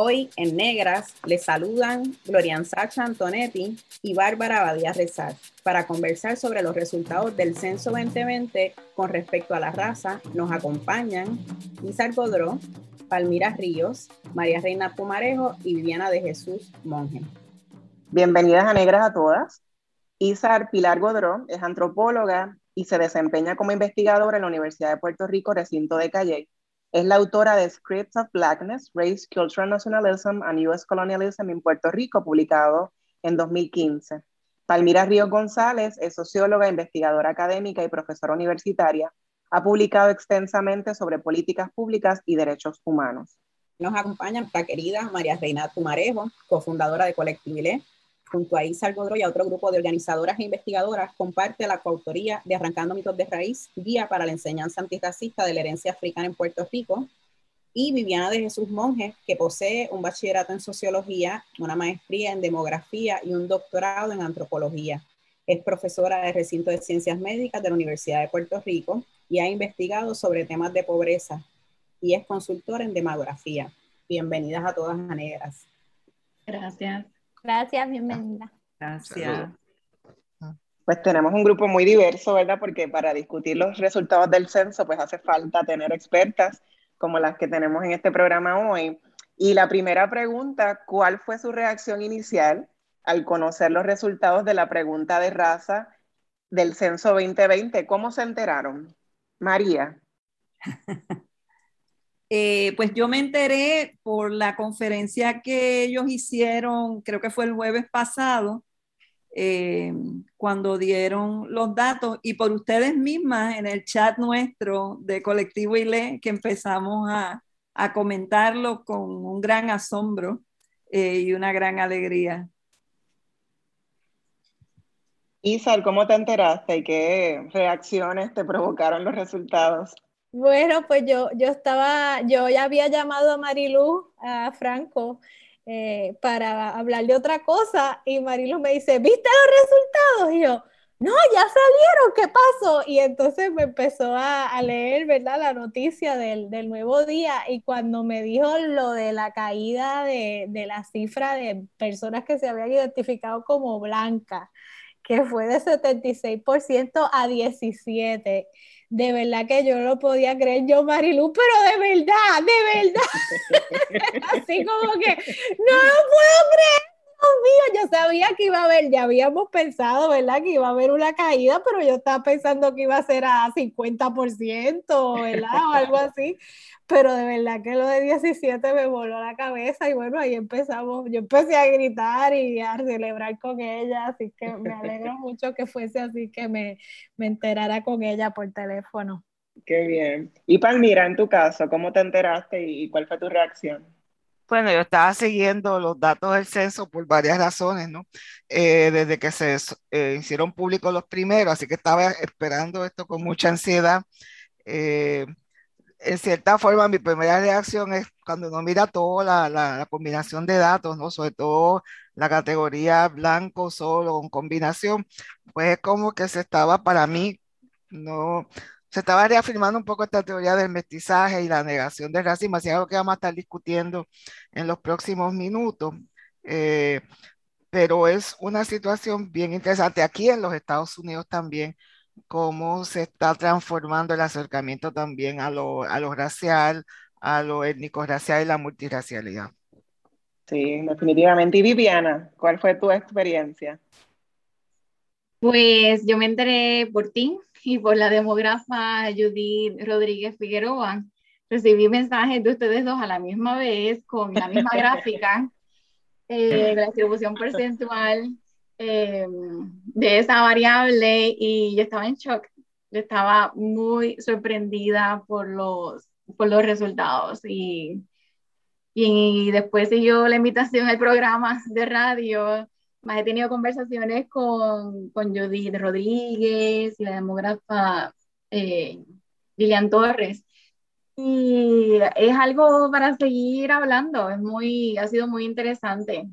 Hoy en Negras les saludan Glorian Sacha Antonetti y Bárbara Badía Rezar para conversar sobre los resultados del Censo 2020 con respecto a la raza. Nos acompañan Isar Godró, Palmira Ríos, María Reina Pumarejo y Viviana de Jesús Monge. Bienvenidas a Negras a todas. Isar Pilar Godró es antropóloga y se desempeña como investigadora en la Universidad de Puerto Rico, recinto de Calle es la autora de Scripts of Blackness, Race, Cultural Nationalism and U.S. Colonialism in Puerto Rico, publicado en 2015. Palmira Ríos González es socióloga, investigadora académica y profesora universitaria. Ha publicado extensamente sobre políticas públicas y derechos humanos. Nos acompaña nuestra querida María Reina Tumarejo, cofundadora de Colectivile, junto a Isa Algodro y a otro grupo de organizadoras e investigadoras, comparte la coautoría de Arrancando Mitos de Raíz, guía para la enseñanza antirracista de la herencia africana en Puerto Rico, y Viviana de Jesús Monge, que posee un bachillerato en sociología, una maestría en demografía y un doctorado en antropología. Es profesora de recinto de ciencias médicas de la Universidad de Puerto Rico y ha investigado sobre temas de pobreza y es consultora en demografía. Bienvenidas a todas a Negras. Gracias. Gracias, bienvenida. Gracias. Pues tenemos un grupo muy diverso, ¿verdad? Porque para discutir los resultados del censo, pues hace falta tener expertas como las que tenemos en este programa hoy. Y la primera pregunta, ¿cuál fue su reacción inicial al conocer los resultados de la pregunta de raza del censo 2020? ¿Cómo se enteraron? María. Eh, pues yo me enteré por la conferencia que ellos hicieron, creo que fue el jueves pasado, eh, cuando dieron los datos y por ustedes mismas en el chat nuestro de Colectivo ILE, que empezamos a, comentarlo con un gran asombro eh, y una gran alegría. Isar, ¿cómo te enteraste y qué reacciones te provocaron los resultados? Bueno, pues yo, yo estaba, yo ya había llamado a Marilu, a Franco, eh, para hablar de otra cosa y Marilu me dice, ¿viste los resultados? Y yo, no, ya salieron, ¿qué pasó? Y entonces me empezó a, leer, ¿verdad? La noticia del, nuevo día y cuando me dijo lo de la caída de, de la cifra de personas que se habían identificado como blancas, que fue de 76% a 17% de verdad que yo no podía creer yo, Marilu, pero de verdad, de verdad. Así como que no lo puedo creer. Dios mío, yo sabía que iba a haber, ya habíamos pensado, ¿verdad? Que iba a haber una caída, pero yo estaba pensando que iba a ser a 50%, ¿verdad? O algo así pero de verdad que lo de 17 me voló la cabeza y bueno, ahí empezamos, yo empecé a gritar y a celebrar con ella, así que me alegro mucho que fuese así, que me, me enterara con ella por teléfono. Qué bien. Y Palmira, en tu caso, ¿cómo te enteraste y cuál fue tu reacción? Bueno, yo estaba siguiendo los datos del censo por varias razones, ¿no? Eh, desde que se eh, hicieron públicos los primeros, así que estaba esperando esto con mucha ansiedad. Eh, en cierta forma, mi primera reacción es cuando uno mira toda la, combinación de datos, ¿no? Sobre todo la categoría blanco solo con combinación, pues es como que se estaba para mí, no, se estaba reafirmando un poco esta teoría del mestizaje y la negación del racismo, así algo que vamos a estar discutiendo en los próximos minutos. Eh, pero es una situación bien interesante aquí en los Estados Unidos también cómo se está transformando el acercamiento también a lo, a lo racial, a lo étnico-racial y la multiracialidad. Sí, definitivamente. Y Viviana, ¿cuál fue tu experiencia? Pues yo me enteré por ti, y por la demógrafa Judith Rodríguez Figueroa. Recibí mensajes de ustedes dos a la misma vez con la misma gráfica eh, la distribución percentual eh, de esa variable y yo estaba en shock. Yo estaba muy sorprendida por los, por los resultados y, y después siguió la invitación al programa de radio más he tenido conversaciones con, con Judith Rodríguez y la demógrafa eh, Lilian Torres. Y es algo para seguir hablando, es muy, ha sido muy interesante.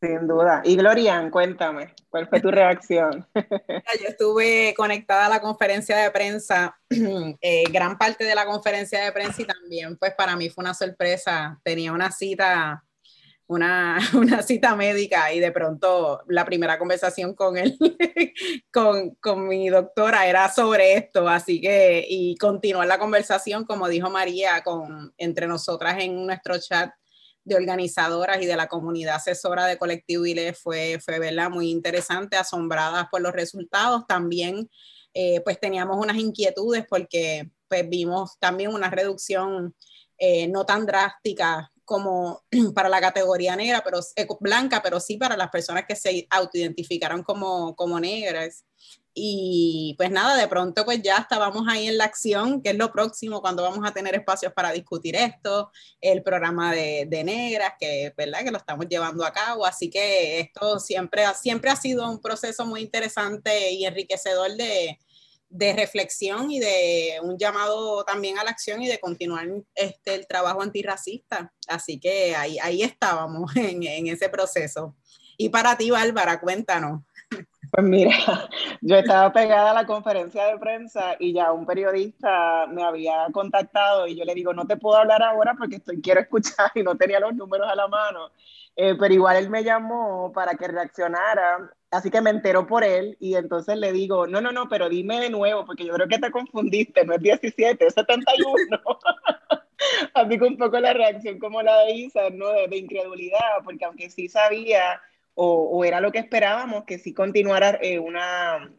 Sin duda. Y Glorian, cuéntame, ¿cuál fue tu reacción? Yo estuve conectada a la conferencia de prensa, eh, gran parte de la conferencia de prensa y también, pues para mí fue una sorpresa. Tenía una cita una, una, cita médica y de pronto la primera conversación con él, con, con, mi doctora era sobre esto, así que, y continuar la conversación, como dijo María, con, entre nosotras en nuestro chat de organizadoras y de la comunidad asesora de Colectivo ILE fue, fue ¿verdad? muy interesante, asombradas por los resultados. También eh, pues teníamos unas inquietudes porque pues vimos también una reducción eh, no tan drástica como para la categoría negra, pero blanca, pero sí para las personas que se autoidentificaron como, como negras. Y pues nada, de pronto pues ya estábamos ahí en la acción, que es lo próximo cuando vamos a tener espacios para discutir esto, el programa de, de negras, que, ¿verdad? que lo estamos llevando a cabo. Así que esto siempre, siempre ha sido un proceso muy interesante y enriquecedor de, de reflexión y de un llamado también a la acción y de continuar este, el trabajo antirracista. Así que ahí, ahí estábamos en, en ese proceso. Y para ti, Bárbara, cuéntanos. Pues mira, yo estaba pegada a la conferencia de prensa y ya un periodista me había contactado y yo le digo, no te puedo hablar ahora porque estoy, quiero escuchar y no tenía los números a la mano. Eh, pero igual él me llamó para que reaccionara, así que me enteró por él y entonces le digo, no, no, no, pero dime de nuevo, porque yo creo que te confundiste, no es 17, es 71. así que un poco la reacción como la de Isa, ¿no? De, incredulidad, porque aunque sí sabía o, era lo que esperábamos, que sí continuara eh, una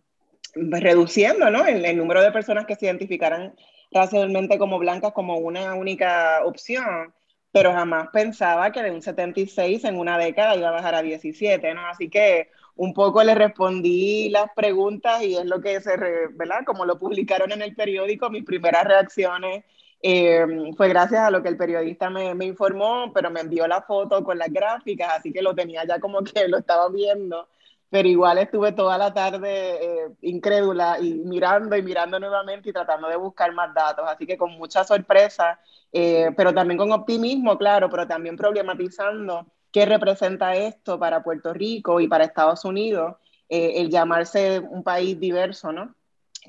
reduciendo, ¿no? El, el número de personas que se identificaran racialmente como blancas como una única opción pero jamás pensaba que de un 76 en una década iba a bajar a 17, ¿no? Así que un poco le respondí las preguntas y es lo que se, ¿verdad? Como lo publicaron en el periódico, mis primeras reacciones eh, fue gracias a lo que el periodista me, me, informó, pero me envió la foto con las gráficas, así que lo tenía ya como que lo estaba viendo, pero igual estuve toda la tarde eh, incrédula y mirando y mirando nuevamente y tratando de buscar más datos, así que con mucha sorpresa eh, pero también con optimismo, claro, pero también problematizando qué representa esto para Puerto Rico y para Estados Unidos, eh, el llamarse un país diverso, ¿no?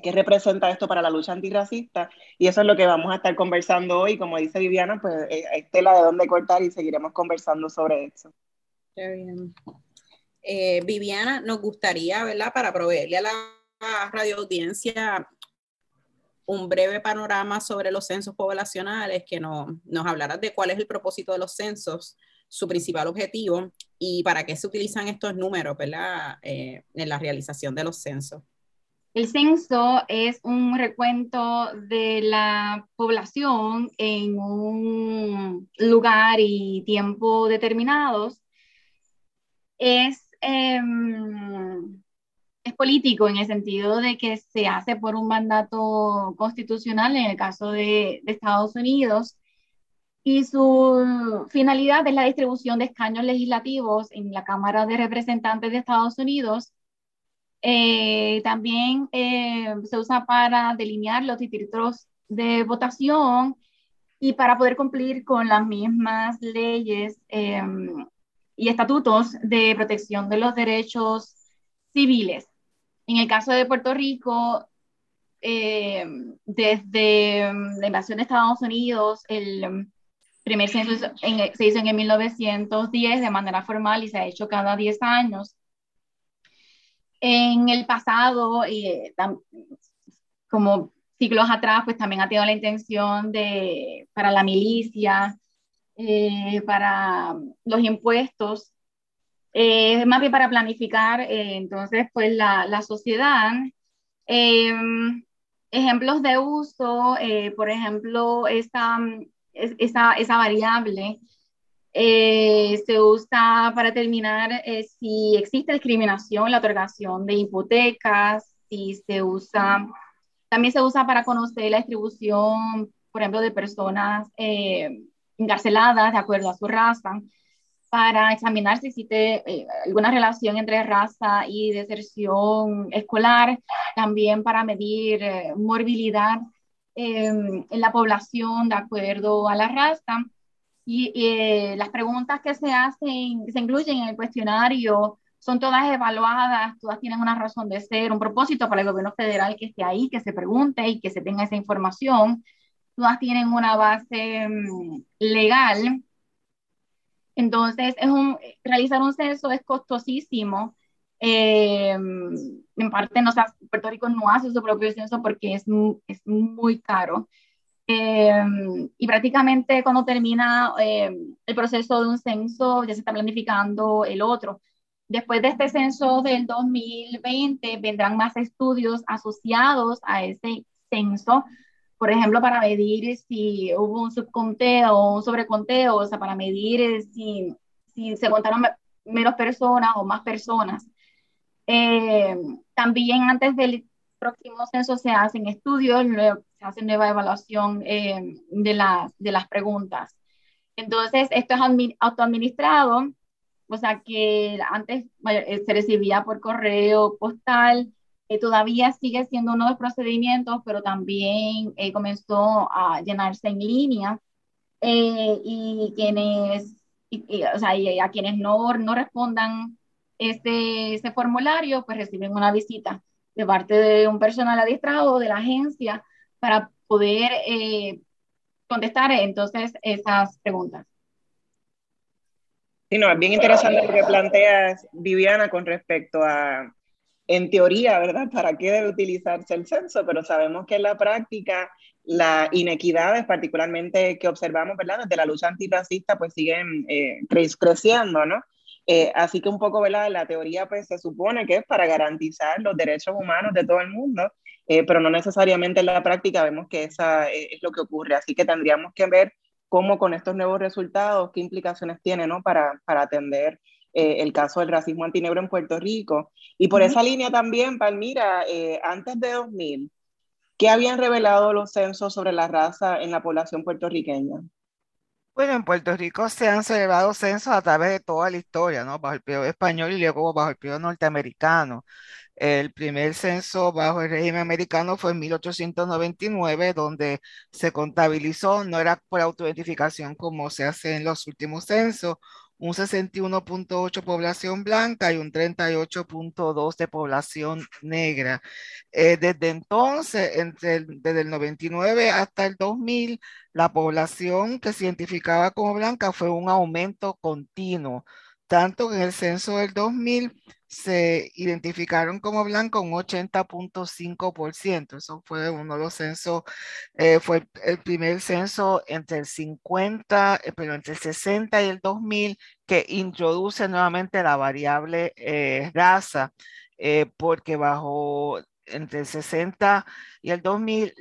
¿Qué representa esto para la lucha antirracista? Y eso es lo que vamos a estar conversando hoy. Como dice Viviana, pues eh, es tela de dónde cortar y seguiremos conversando sobre eso. Qué bien. Viviana, nos gustaría, ¿verdad? Para proveerle a la radio audiencia un breve panorama sobre los censos poblacionales, que no, nos hablarás de cuál es el propósito de los censos, su principal objetivo y para qué se utilizan estos números ¿verdad? Eh, en la realización de los censos. El censo es un recuento de la población en un lugar y tiempo determinados. Es em, es político en el sentido de que se hace por un mandato constitucional en el caso de, Estados Unidos y su finalidad es la distribución de escaños legislativos en la Cámara de Representantes de Estados Unidos. Eh, también eh, se usa para delinear los distritos de votación y para poder cumplir con las mismas leyes eh, y estatutos de protección de los derechos civiles. En el caso de Puerto Rico, eh, desde mm, la invasión de Estados Unidos, el primer censo se hizo en el 1910 de manera formal y se ha hecho cada 10 años. En el pasado, eh, como siglos atrás, pues también ha tenido la intención de, para la milicia, eh, para los impuestos, eh, más bien para planificar, eh, entonces, pues la, la, sociedad Em, ejemplos de uso, eh, por ejemplo, esa, esa, variable eh, se usa para determinar eh, si existe discriminación en la otorgación de hipotecas, si se usa, también se usa para conocer la distribución, por ejemplo, de personas encarceladas de acuerdo a su raza para examinar si existe eh, alguna relación entre raza y deserción escolar, también para medir eh, morbilidad en la población de acuerdo a la raza. Y eh, las preguntas que se hacen, se incluyen en el cuestionario, son todas evaluadas, todas tienen una razón de ser, un propósito para el gobierno federal que esté ahí, que se pregunte y que se tenga esa información. Todas tienen una base mm, legal entonces, es un, realizar un censo es costosísimo. Eh, en parte, no, Puerto Rico no hace su propio censo porque es, es muy caro. Eh, y prácticamente cuando termina eh, el proceso de un censo, ya se está planificando el otro. Después de este censo del 2020, vendrán más estudios asociados a ese censo por ejemplo, para medir si hubo un subconteo o un sobreconteo, o sea, para medir eh, si, si se contaron menos personas o más personas. Eh, también antes del próximo censo se hacen estudios, se hace nueva evaluación eh, de, las, de las preguntas. Entonces, esto es autoadministrado, o sea que antes se recibía por correo postal, todavía sigue siendo uno de los procedimientos, pero también eh, comenzó a llenarse en línea eh, y quienes, o sea, a quienes no, no respondan este, ese formulario, pues reciben una visita de parte de un personal adiestrado de la agencia para poder eh, contestar entonces esas preguntas. Sí, no, es bien interesante lo que planteas, Viviana, con respecto a en teoría, ¿verdad? ¿Para qué debe utilizarse el censo? Pero sabemos que en la práctica las inequidades, particularmente que observamos, ¿verdad? Desde la lucha antirracista, pues siguen eh, creciendo, ¿no? Eh, así que un poco, ¿verdad? La teoría, pues se supone que es para garantizar los derechos humanos de todo el mundo, eh, pero no necesariamente en la práctica vemos que esa es lo que ocurre. Así que tendríamos que ver cómo con estos nuevos resultados, qué implicaciones tiene, ¿no? Para, para atender eh, el caso del racismo antinegro en Puerto Rico. Y por esa línea también, Palmira, eh, antes de 2000, ¿qué habían revelado los censos sobre la raza en la población puertorriqueña? Bueno, en Puerto Rico se han celebrado censos a través de toda la historia, ¿no? Bajo el periodo español y luego bajo el periodo norteamericano. El primer censo bajo el régimen americano fue en 1899, donde se contabilizó, no era por autoidentificación como se hace en los últimos censos, un 61.8 población blanca y un 38.2 de población negra. Eh, desde entonces, desde el 99 hasta el 2000, la población que se identificaba como blanca fue un aumento continuo, tanto que en el censo del 2000 se identificaron como blancos un 80.5%. Eso fue uno de los censos, eh, fue el primer censo entre el 50, eh, pero entre el 60 y el 2000 que introduce nuevamente la variable eh, raza, porque bajo entre el 60 y el 2000,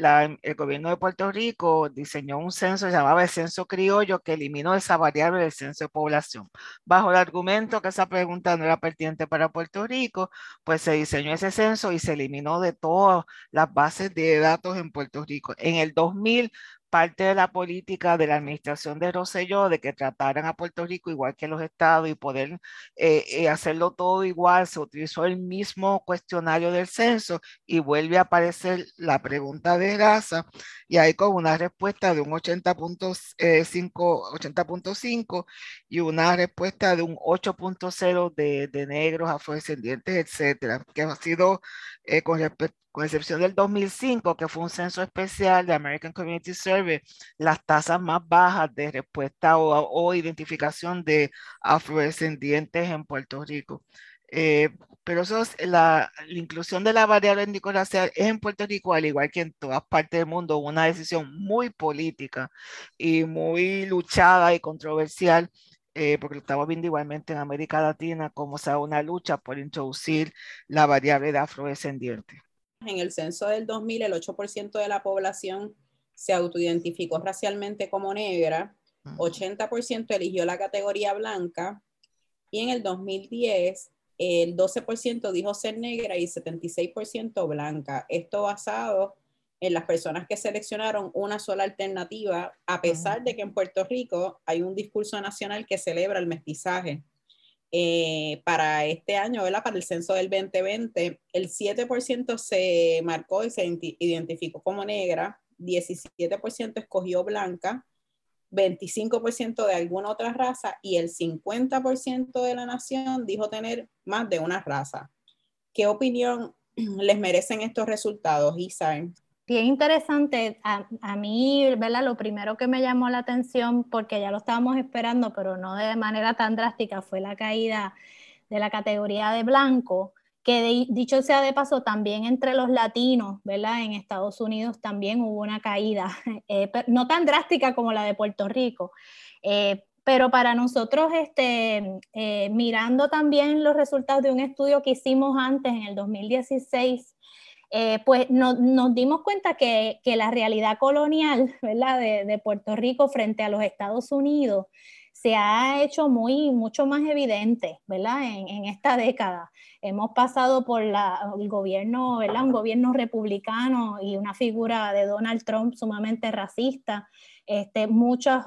el gobierno de Puerto Rico diseñó un censo llamado el censo criollo que eliminó esa variable del censo de población. Bajo el argumento que esa pregunta no era pertinente para Puerto Rico, pues se diseñó ese censo y se eliminó de todas las bases de datos en Puerto Rico. En el 2000 parte de la política de la administración de Rosselló de que trataran a Puerto Rico igual que los estados y poder eh, eh, hacerlo todo igual, se utilizó el mismo cuestionario del censo y vuelve a aparecer la pregunta de raza y ahí con una respuesta de un 80.5 80.5 y una respuesta de un 8.0 de, de negros, afrodescendientes, etcétera, que ha sido eh, con respecto con excepción del 2005, que fue un censo especial de American Community Survey, las tasas más bajas de respuesta o, identificación de afrodescendientes en Puerto Rico. Eh, pero eso es la, inclusión de la variable étnico-racial es en Puerto Rico, al igual que en todas partes del mundo, una decisión muy política y muy luchada y controversial, eh, porque lo estamos viendo igualmente en América Latina, como sea una lucha por introducir la variable de afrodescendientes. En el censo del 2000 el 8% de la población se autoidentificó racialmente como negra, 80% eligió la categoría blanca y en el 2010 el 12% dijo ser negra y 76% blanca. Esto basado en las personas que seleccionaron una sola alternativa, a pesar de que en Puerto Rico hay un discurso nacional que celebra el mestizaje. Eh, para este año, para el censo del 2020, el 7% se marcó y se identificó como negra, 17% escogió blanca, 25% de alguna otra raza y el 50% de la nación dijo tener más de una raza. ¿Qué opinión les merecen estos resultados, Isa? Bien interesante. A, a, mí, ¿verdad? Lo primero que me llamó la atención, porque ya lo estábamos esperando, pero no de manera tan drástica, fue la caída de la categoría de blanco que dicho sea de paso, también entre los latinos, ¿verdad? En Estados Unidos también hubo una caída, eh, no tan drástica como la de Puerto Rico, eh, pero para nosotros, este, eh, mirando también los resultados de un estudio que hicimos antes, en el 2016, pues nos dimos cuenta que, la realidad colonial. De, Puerto Rico frente a los Estados Unidos se ha hecho muy, mucho más evidente, ¿verdad? En, esta década. Hemos pasado por el gobierno. Un gobierno republicano y una figura de Donald Trump sumamente racista este, muchos,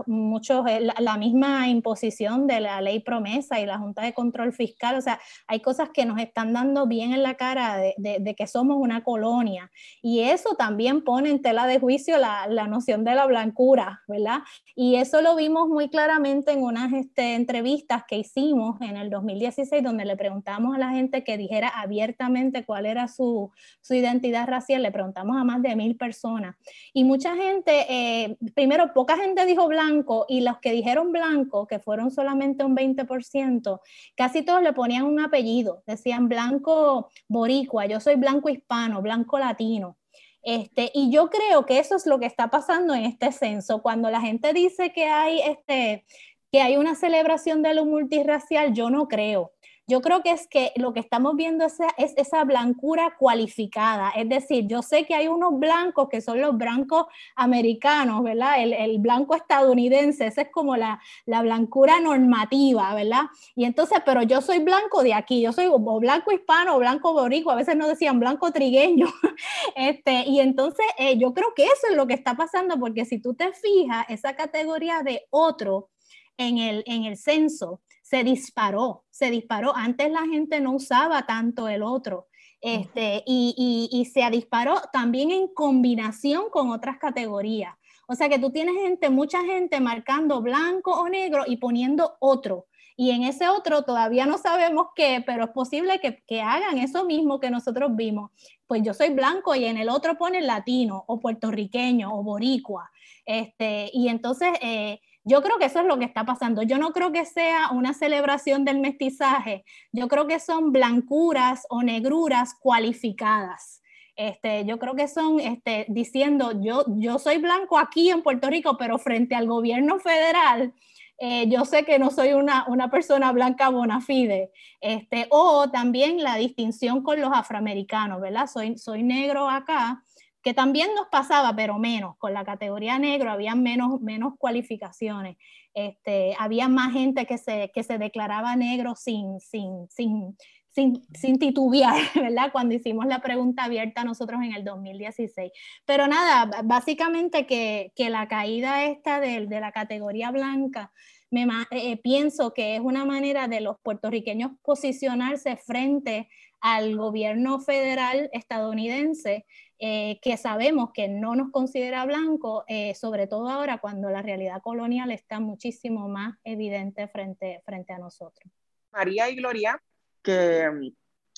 eh, la, misma imposición de la ley promesa y la Junta de Control Fiscal, o sea, hay cosas que nos están dando bien en la cara de, de, que somos una colonia y eso también pone en tela de juicio la, la, noción de la blancura, ¿verdad? Y eso lo vimos muy claramente en unas este, entrevistas que hicimos en el 2016 donde le preguntamos a la gente que dijera abiertamente cuál era su, su identidad racial, le preguntamos a más de mil personas y mucha gente, eh, primero poca gente dijo blanco y los que dijeron blanco, que fueron solamente un 20%, casi todos le ponían un apellido, decían blanco boricua, yo soy blanco hispano, blanco latino. Este, y yo creo que eso es lo que está pasando en este censo. Cuando la gente dice que hay, este, que hay una celebración de lo multirracial, yo no creo. Yo creo que es que lo que estamos viendo es, es, esa blancura cualificada. Es decir, yo sé que hay unos blancos que son los blancos americanos, ¿verdad? El, el blanco estadounidense, esa es como la, la, blancura normativa, ¿verdad? Y entonces, pero yo soy blanco de aquí, yo soy o blanco hispano o blanco boricua, a veces no decían blanco trigueño. este, y entonces eh, yo creo que eso es lo que está pasando, porque si tú te fijas, esa categoría de otro en el, en el censo, se disparó, se disparó. Antes la gente no usaba tanto el otro. Este, y, y, se disparó también en combinación con otras categorías. O sea que tú tienes gente, mucha gente marcando blanco o negro y poniendo otro. Y en ese otro todavía no sabemos qué, pero es posible que, que, hagan eso mismo que nosotros vimos. Pues yo soy blanco y en el otro ponen latino o puertorriqueño o boricua. Este, y entonces eh, yo creo que eso es lo que está pasando. Yo no creo que sea una celebración del mestizaje. Yo creo que son blancuras o negruras cualificadas. Este, yo creo que son este, diciendo, yo, yo soy blanco aquí en Puerto Rico, pero frente al gobierno federal, eh, yo sé que no soy una, una persona blanca bona fide. Este, o también la distinción con los afroamericanos, ¿verdad? Soy, soy negro acá, que también nos pasaba, pero menos. Con la categoría negro había menos, menos cualificaciones. Este, había más gente que se, que se declaraba negro sin, sin, sin, sin, sin, titubear, ¿verdad? Cuando hicimos la pregunta abierta nosotros en el 2016. Pero nada, básicamente que, que la caída esta de, de la categoría blanca, me, eh, pienso que es una manera de los puertorriqueños posicionarse frente al gobierno federal estadounidense eh, que sabemos que no nos considera blanco, eh, sobre todo ahora cuando la realidad colonial está muchísimo más evidente frente, frente a nosotros. María y Gloria, que mm,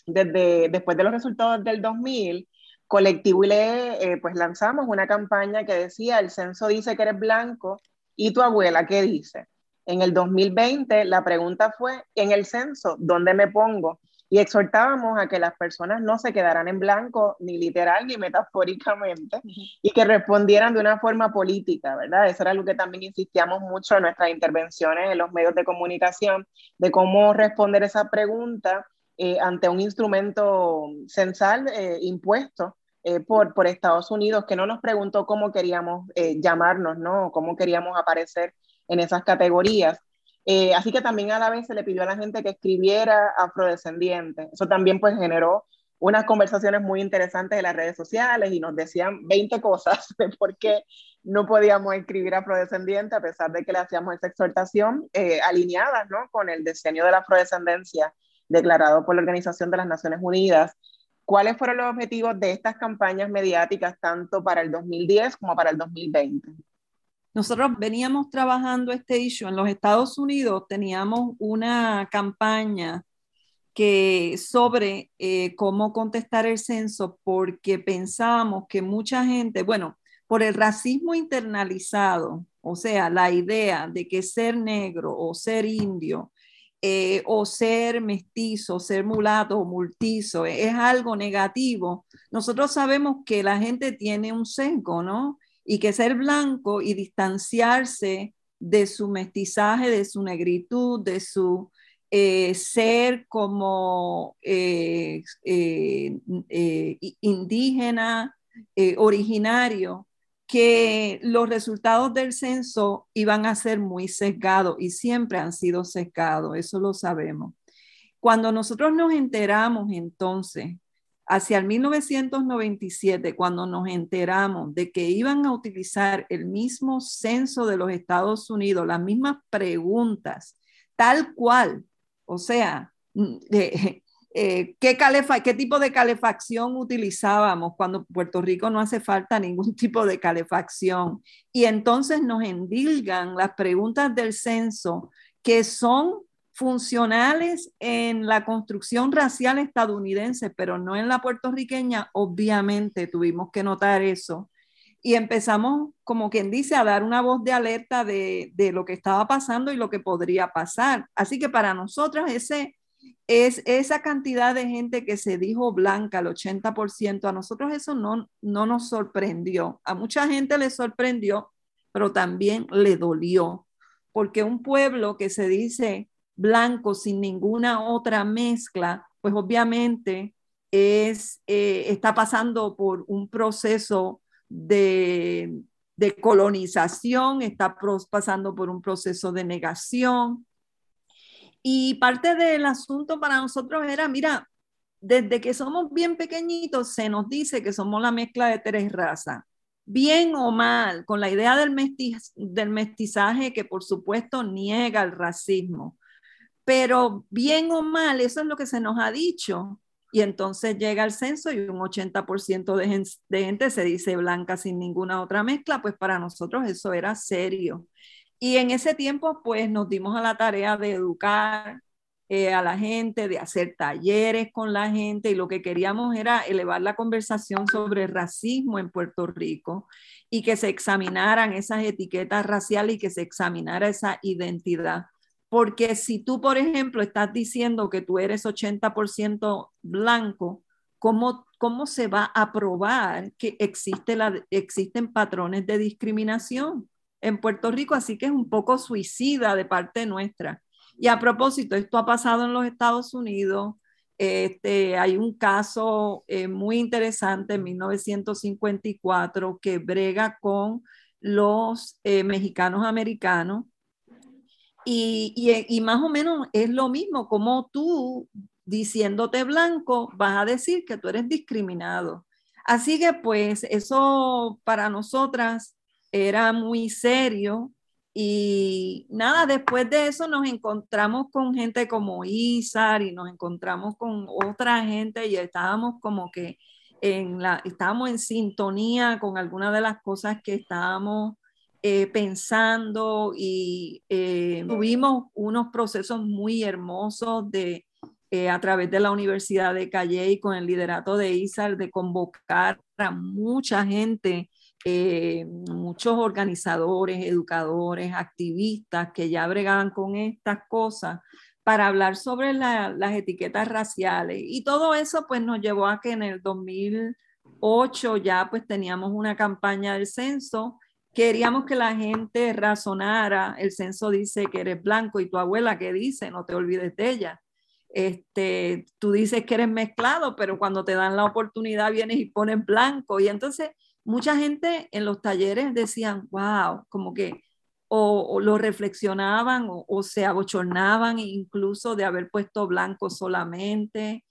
desde después de los resultados del 2000, Colectivo ILE, eh, pues lanzamos una campaña que decía, el censo dice que eres blanco, ¿y tu abuela qué dice? En el 2020 la pregunta fue, en el censo, ¿dónde me pongo? Y exhortábamos a que las personas no se quedaran en blanco, ni literal ni metafóricamente, y que respondieran de una forma política, ¿verdad? Eso era algo que también insistíamos mucho en nuestras intervenciones en los medios de comunicación, de cómo responder esa pregunta eh, ante un instrumento censal eh, impuesto eh, por, por Estados Unidos, que no nos preguntó cómo queríamos llamarnos, ¿no? Cómo queríamos aparecer en esas categorías. Eh, así que también a la vez se le pidió a la gente que escribiera afrodescendiente. Eso también pues generó unas conversaciones muy interesantes en las redes sociales y nos decían 20 cosas de por qué no podíamos escribir afrodescendiente a pesar de que le hacíamos esa exhortación eh, alineada ¿no? con el diseño de la afrodescendencia declarado por la Organización de las Naciones Unidas. ¿Cuáles fueron los objetivos de estas campañas mediáticas tanto para el 2010 como para el 2020? Nosotros veníamos trabajando este issue en los Estados Unidos, teníamos una campaña que sobre eh, cómo contestar el censo porque pensábamos que mucha gente, bueno, por el racismo internalizado, o sea, la idea de que ser negro o ser indio eh, o ser mestizo, ser mulato o multizo es algo negativo, nosotros sabemos que la gente tiene un sesgo, ¿no? Y que ser blanco y distanciarse de su mestizaje, de su negritud, de su eh, ser como eh, eh, indígena, originario, que los resultados del censo iban a ser muy sesgados y siempre han sido sesgados, eso lo sabemos. Cuando nosotros nos enteramos entonces, hacia el 1997, cuando nos enteramos de que iban a utilizar el mismo censo de los Estados Unidos, las mismas preguntas, tal cual o sea, mm, eh, ¿qué, ¿qué tipo de calefacción utilizábamos cuando Puerto Rico no hace falta ningún tipo de calefacción? Y entonces nos endilgan las preguntas del censo que son funcionales en la construcción racial estadounidense, pero no en la puertorriqueña, obviamente tuvimos que notar eso y empezamos, como quien dice, a dar una voz de alerta de, lo que estaba pasando y lo que podría pasar. Así que para nosotros ese, es esa cantidad de gente que se dijo blanca, el 80%, a nosotros eso no, no nos sorprendió. A mucha gente le sorprendió, pero también le dolió, porque un pueblo que se dice blanco sin ninguna otra mezcla, pues obviamente es, eh, está pasando por un proceso de, colonización, está pasando por un proceso de negación. Y parte del asunto para nosotros era, mira, desde que somos bien pequeñitos se nos dice que somos la mezcla de tres razas, bien o mal, con la idea del, del mestizaje que por supuesto niega el racismo. Pero bien o mal, eso es lo que se nos ha dicho. Y entonces llega el censo y un 80% de, gente se dice blanca sin ninguna otra mezcla, pues para nosotros eso era serio. Y en ese tiempo, pues nos dimos a la tarea de educar eh, a la gente, de hacer talleres con la gente y lo que queríamos era elevar la conversación sobre racismo en Puerto Rico y que se examinaran esas etiquetas raciales y que se examinara esa identidad. Porque si tú, por ejemplo, estás diciendo que tú eres 80% blanco, ¿cómo, ¿cómo se va a probar que existen patrones de discriminación en Puerto Rico? Así que es un poco suicida de parte nuestra. Y a propósito, esto ha pasado en los Estados Unidos. Este, hay un caso eh, muy interesante en 1954 que brega con los eh, mexicanos americanos y, más o menos es lo mismo, como tú diciéndote blanco vas a decir que tú eres discriminado. Así que pues eso para nosotras era muy serio y nada, después de eso nos encontramos con gente como Isar y nos encontramos con otra gente y estábamos como que en la, estábamos en sintonía con algunas de las cosas que estábamos eh, pensando y eh, tuvimos unos procesos muy hermosos de, eh, a través de la Universidad de Calle y con el liderato de ISAR de convocar a mucha gente, muchos organizadores, educadores, activistas que ya bregaban con estas cosas para hablar sobre las etiquetas raciales. Y todo eso pues nos llevó a que en el 2008 ya pues teníamos una campaña del censo Queríamos que la gente razonara. El censo dice que eres blanco y tu abuela que dice, no te olvides de ella. este, tú dices que eres mezclado, pero cuando te dan la oportunidad vienes y pones blanco. Y entonces mucha gente en los talleres decían, wow, como que o, lo reflexionaban o, se abochornaban incluso de haber puesto blanco solamente.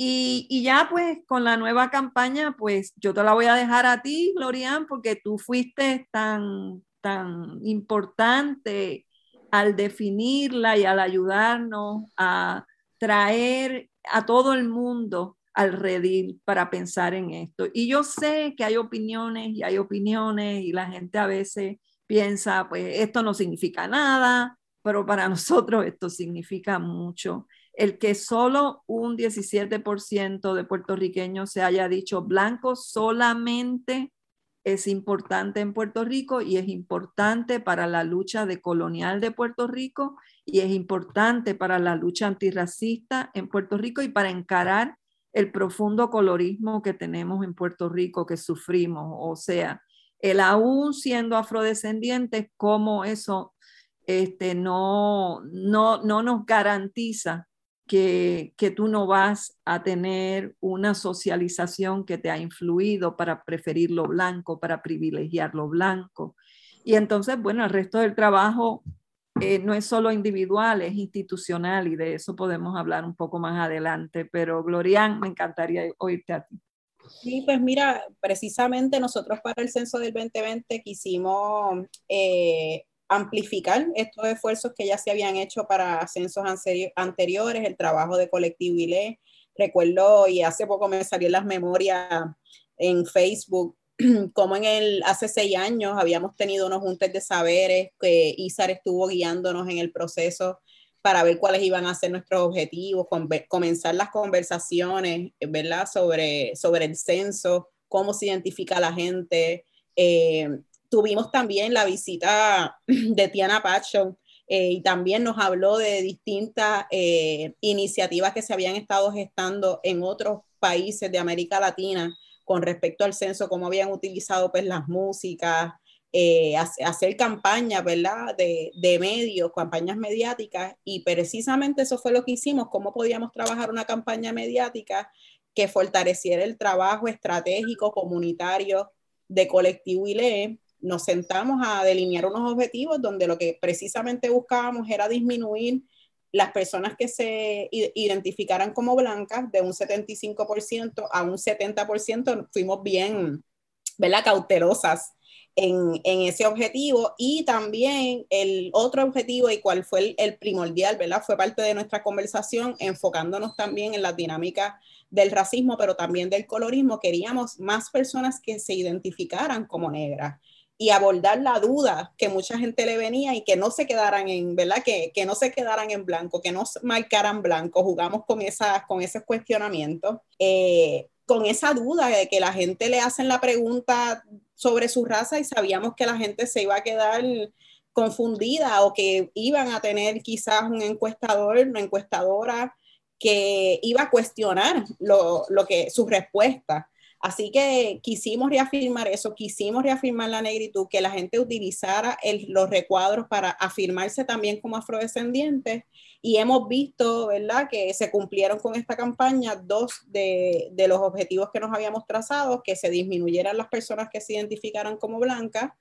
Y, y, ya pues con la nueva campaña, pues yo te la voy a dejar a ti, Glorian, porque tú fuiste tan, tan importante al definirla y al ayudarnos a traer a todo el mundo al redil para pensar en esto. Y yo sé que hay opiniones y hay opiniones y la gente a veces piensa, pues esto no significa nada, pero para nosotros esto significa mucho. El que solo un 17% de puertorriqueños se haya dicho blanco solamente es importante en Puerto Rico y es importante para la lucha decolonial de Puerto Rico y es importante para la lucha antirracista en Puerto Rico y para encarar el profundo colorismo que tenemos en Puerto Rico, que sufrimos. O sea, el aún siendo afrodescendientes, cómo eso este, no, no, no nos garantiza que, tú no vas a tener una socialización que te ha influido para preferir lo blanco, para privilegiar lo blanco. Y entonces, bueno, el resto del trabajo eh, no es solo individual, es institucional y de eso podemos hablar un poco más adelante. Pero Glorian, me encantaría oírte a ti. Sí, pues mira, precisamente nosotros para el censo del 2020 quisimos eh, amplificar estos esfuerzos que ya se habían hecho para censos anteriores, el trabajo de colectivo ILE. Recuerdo, y hace poco me salió en las memorias en Facebook, como en el, hace seis años habíamos tenido unos juntes de saberes que ISAR estuvo guiándonos en el proceso para ver cuáles iban a ser nuestros objetivos, comenzar las conversaciones, ¿verdad? Sobre, sobre el censo, cómo se identifica la gente, eh, tuvimos también la visita de Tiana Pacho eh, y también nos habló de distintas eh, iniciativas que se habían estado gestando en otros países de América Latina con respecto al censo, cómo habían utilizado pues las músicas, eh, hacer campañas, ¿verdad? De, de, medios, campañas mediáticas, y precisamente eso fue lo que hicimos, cómo podíamos trabajar una campaña mediática que fortaleciera el trabajo estratégico comunitario de Colectivo ILE nos sentamos a delinear unos objetivos donde lo que precisamente buscábamos era disminuir las personas que se identificaran como blancas de un 75% a un 70%, fuimos bien, ¿verdad? Cautelosas en, en, ese objetivo y también el otro objetivo y cuál fue el, el, primordial, ¿verdad? Fue parte de nuestra conversación enfocándonos también en la dinámica del racismo, pero también del colorismo. Queríamos más personas que se identificaran como negras y abordar la duda que mucha gente le venía y que no se quedaran en, ¿verdad? Que, que no se quedaran en blanco, que no marcaran blanco. Jugamos con, con esos cuestionamientos, eh, con esa duda de que la gente le hacen la pregunta sobre su raza y sabíamos que la gente se iba a quedar confundida o que iban a tener quizás un encuestador, una encuestadora que iba a cuestionar lo, lo que su respuesta. Así que quisimos reafirmar eso, quisimos reafirmar la negritud, que la gente utilizara los recuadros para afirmarse también como afrodescendientes y hemos visto, ¿verdad?, que se cumplieron con esta campaña dos de, de los objetivos que nos habíamos trazado, que se disminuyeran las personas que se identificaran como blancas,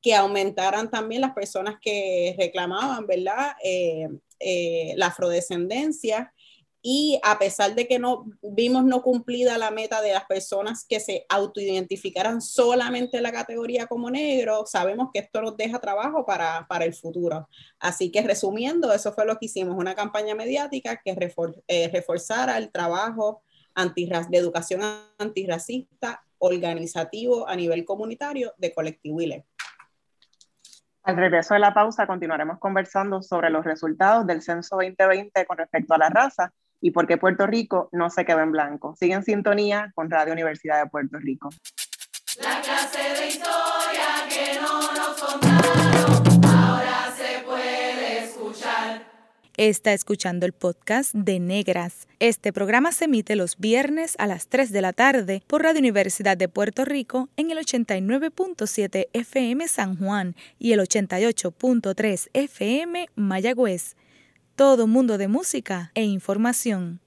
que aumentaran también las personas que reclamaban, ¿verdad?, eh, eh, la afrodescendencia y a pesar de que no vimos no cumplida la meta de las personas que se autoidentificaran solamente en la categoría como negro, sabemos que esto nos deja trabajo para, para el futuro. Así que resumiendo, eso fue lo que hicimos, una campaña mediática que eh, reforzara el trabajo de educación antirracista organizativo a nivel comunitario de Colectivo ILE. Al regreso de la pausa continuaremos conversando sobre los resultados del censo 2020 con respecto a la raza y por qué Puerto Rico no se quedó en blanco. Sigue en sintonía con Radio Universidad de Puerto Rico. La clase de historia que no nos contaron, ahora se puede escuchar. Está escuchando el podcast de Negras. Este programa se emite los viernes a las 3 de la tarde por Radio Universidad de Puerto Rico en el 89.7 FM San Juan y el 88.3 FM Mayagüez. Todo mundo de música e información.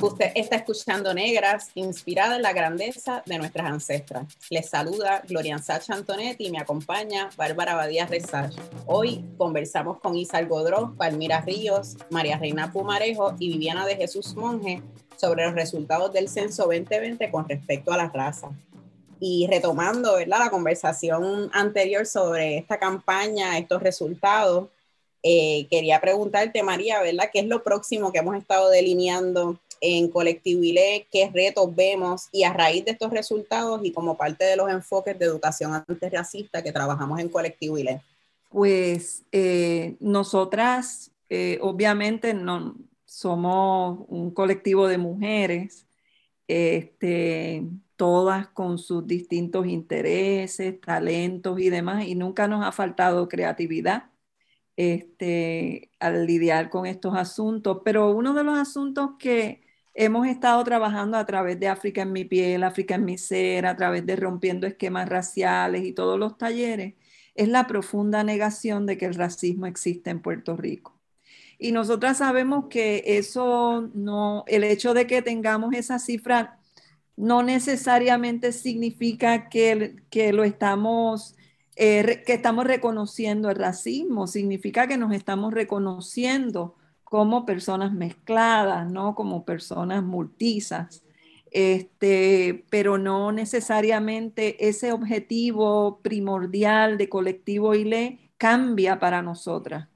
Usted está escuchando Negras, inspirada en la grandeza de nuestras ancestras. Les saluda Gloria Sacha Antonetti y me acompaña Bárbara Badía Rezar. Hoy conversamos con Isa Godró, Palmira Ríos, María Reina Pumarejo y Viviana de Jesús Monje sobre los resultados del censo 2020 con respecto a la raza. Y retomando ¿verdad? la conversación anterior sobre esta campaña, estos resultados, eh, quería preguntarte, María, ¿verdad? ¿Qué es lo próximo que hemos estado delineando en Colectivo ILE, qué retos vemos y a raíz de estos resultados y como parte de los enfoques de educación antirracista que trabajamos en Colectivo ILE? Pues eh, nosotras, eh, obviamente, no, somos un colectivo de mujeres, este, todas con sus distintos intereses, talentos y demás, y nunca nos ha faltado creatividad este, al lidiar con estos asuntos, pero uno de los asuntos que hemos estado trabajando a través de África en mi piel, África en mi ser, a través de rompiendo esquemas raciales y todos los talleres, es la profunda negación de que el racismo existe en Puerto Rico. Y nosotras sabemos que eso no, el hecho de que tengamos esa cifra no necesariamente significa que, que lo estamos, eh, que estamos reconociendo el racismo, significa que nos estamos reconociendo como personas mezcladas, ¿no? Como personas multisas. Este, pero no necesariamente ese objetivo primordial de colectivo ILE cambia para nosotras.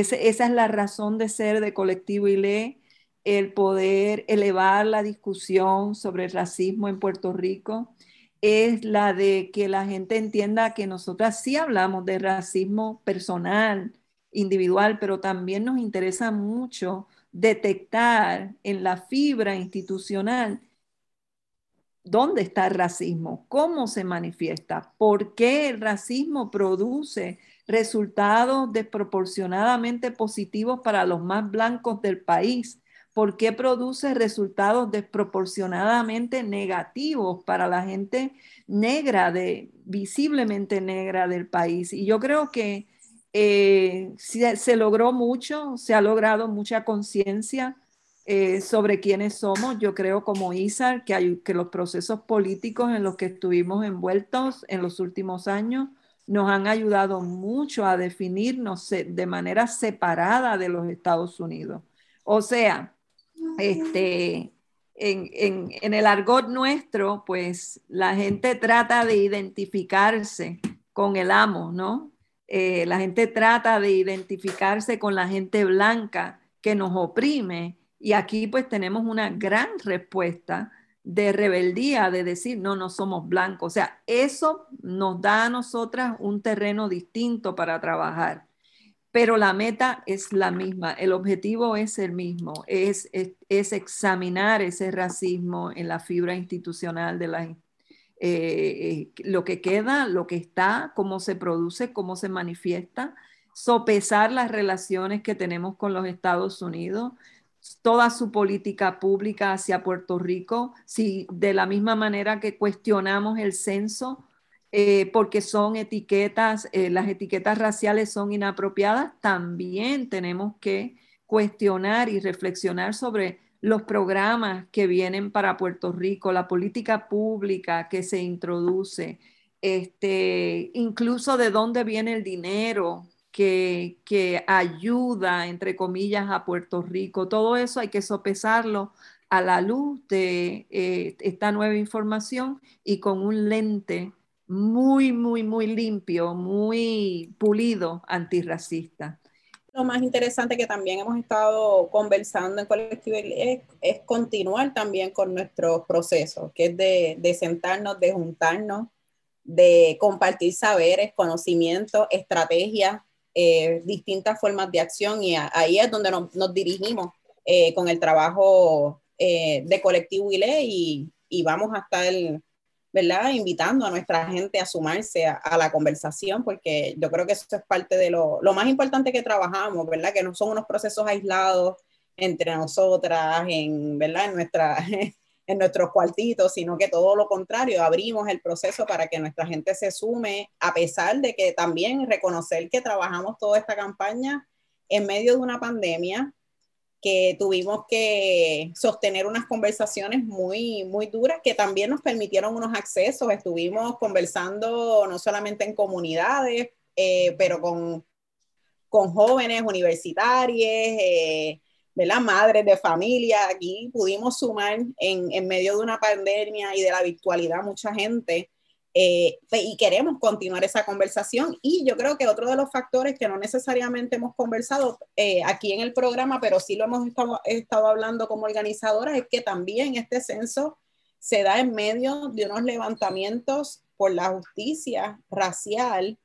Esa es la razón de ser de colectivo ILE, el poder elevar la discusión sobre el racismo en Puerto Rico, es la de que la gente entienda que nosotras sí hablamos de racismo personal, individual, pero también nos interesa mucho detectar en la fibra institucional dónde está el racismo, cómo se manifiesta, por qué el racismo produce resultados desproporcionadamente positivos para los más blancos del país, por qué produce resultados desproporcionadamente negativos para la gente negra, de, visiblemente negra del país. Y yo creo que eh, se, logró mucho, se ha logrado mucha conciencia eh, sobre quiénes somos. Yo creo como ISAR que, que los procesos políticos en los que estuvimos envueltos en los últimos años nos han ayudado mucho a definirnos de manera separada de los Estados Unidos. O sea, este, en, el argot nuestro, pues la gente trata de identificarse con el amo, ¿no? Eh, la gente trata de identificarse con la gente blanca que nos oprime y aquí pues tenemos una gran respuesta de rebeldía, de decir, no, no somos blancos. O sea, eso nos da a nosotras un terreno distinto para trabajar, pero la meta es la misma, el objetivo es el mismo, es, es, examinar ese racismo en la fibra institucional de las eh, lo que queda, lo que está, cómo se produce, cómo se manifiesta, sopesar las relaciones que tenemos con los Estados Unidos, toda su política pública hacia Puerto Rico, si de la misma manera que cuestionamos el censo, eh, porque son etiquetas, eh, las etiquetas raciales son inapropiadas, también tenemos que cuestionar y reflexionar sobre los programas que vienen para Puerto Rico, la política pública que se introduce, este, incluso de dónde viene el dinero que, ayuda, entre comillas, a Puerto Rico. Todo eso hay que sopesarlo a la luz de eh, esta nueva información y con un lente muy, muy, muy limpio, muy pulido antirracista. Lo más interesante que también hemos estado conversando en colectivo es, continuar también con nuestros procesos, que es de sentarnos, de juntarnos, de compartir saberes, conocimientos, estrategias, eh, distintas formas de acción y ahí es donde nos, dirigimos eh, con el trabajo eh, de colectivo ILE y, y vamos a estar ¿verdad? Invitando a nuestra gente a sumarse a, la conversación, porque yo creo que eso es parte de lo, lo, más importante que trabajamos, ¿verdad? Que no son unos procesos aislados entre nosotras, en, ¿verdad? En nuestra, en nuestros cuartitos, sino que todo lo contrario, abrimos el proceso para que nuestra gente se sume, a pesar de que también reconocer que trabajamos toda esta campaña en medio de una pandemia, que tuvimos que sostener unas conversaciones muy, muy duras que también nos permitieron unos accesos. Estuvimos conversando no solamente en comunidades, eh, pero con, con jóvenes universitarios, eh, ¿verdad? madres de familia. Aquí pudimos sumar en, en medio de una pandemia y de la virtualidad mucha gente eh, y queremos continuar esa conversación. Y yo creo que otro de los factores que no necesariamente hemos conversado eh, aquí en el programa, pero sí lo hemos estado, estado hablando como organizadoras, es que también este censo se da en medio de unos levantamientos por la justicia racial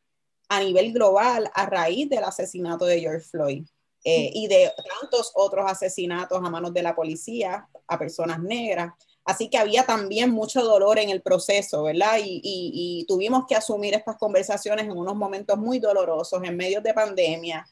a nivel global a raíz del asesinato de George Floyd. Eh, y de tantos otros asesinatos a manos de la policía a personas negras. Así que había también mucho dolor en el proceso, ¿verdad? Y, tuvimos que asumir estas conversaciones en unos momentos muy dolorosos, en medio de pandemia,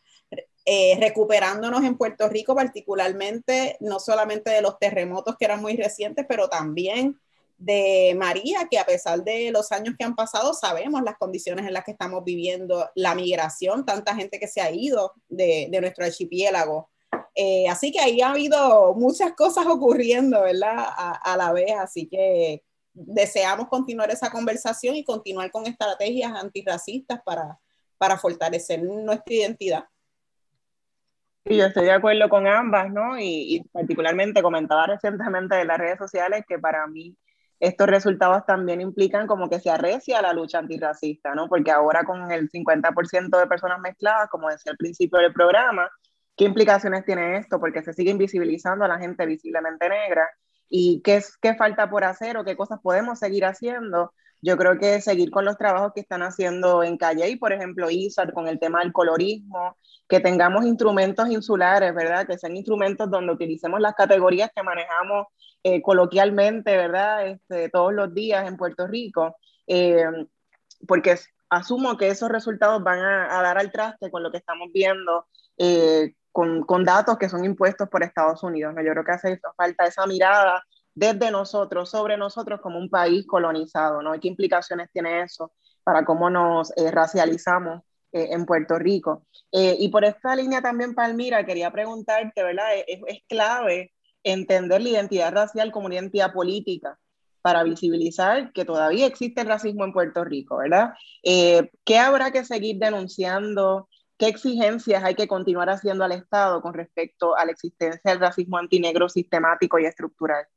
eh, recuperándonos en Puerto Rico particularmente, no solamente de los terremotos que eran muy recientes, pero también de María, que a pesar de los años que han pasado, sabemos las condiciones en las que estamos viviendo, la migración, tanta gente que se ha ido de, de nuestro archipiélago. Eh, así que ahí ha habido muchas cosas ocurriendo, ¿verdad? A, la vez, así que deseamos continuar esa conversación y continuar con estrategias antirracistas para, para fortalecer nuestra identidad. Sí, yo estoy de acuerdo con ambas, ¿no? Y, y, particularmente comentaba recientemente de las redes sociales que para mí estos resultados también implican como que se arrecia la lucha antirracista, ¿no? Porque ahora con el 50% de personas mezcladas, como decía al principio del programa, ¿Qué implicaciones tiene esto? Porque se sigue invisibilizando a la gente visiblemente negra. ¿Y qué, qué falta por hacer o qué cosas podemos seguir haciendo? Yo creo que seguir con los trabajos que están haciendo en Calle, por ejemplo, ISAR, con el tema del colorismo, que tengamos instrumentos insulares, ¿verdad? Que sean instrumentos donde utilicemos las categorías que manejamos eh, coloquialmente, ¿verdad? Este, todos los días en Puerto Rico, eh, porque asumo que esos resultados van a, dar al traste con lo que estamos viendo eh, con, con, datos que son impuestos por Estados Unidos. ¿no? Yo creo que hace falta esa mirada desde nosotros, sobre nosotros como un país colonizado, ¿no? ¿Qué implicaciones tiene eso para cómo nos eh, racializamos eh, en Puerto Rico? Eh, y por esta línea también, Palmira, quería preguntarte, ¿verdad? Es, es, clave entender la identidad racial como una identidad política para visibilizar que todavía existe el racismo en Puerto Rico, ¿verdad? ¿Qué habrá que seguir denunciando? ¿Qué exigencias hay que continuar haciendo al Estado con respecto a la existencia del racismo antinegro sistemático y estructural?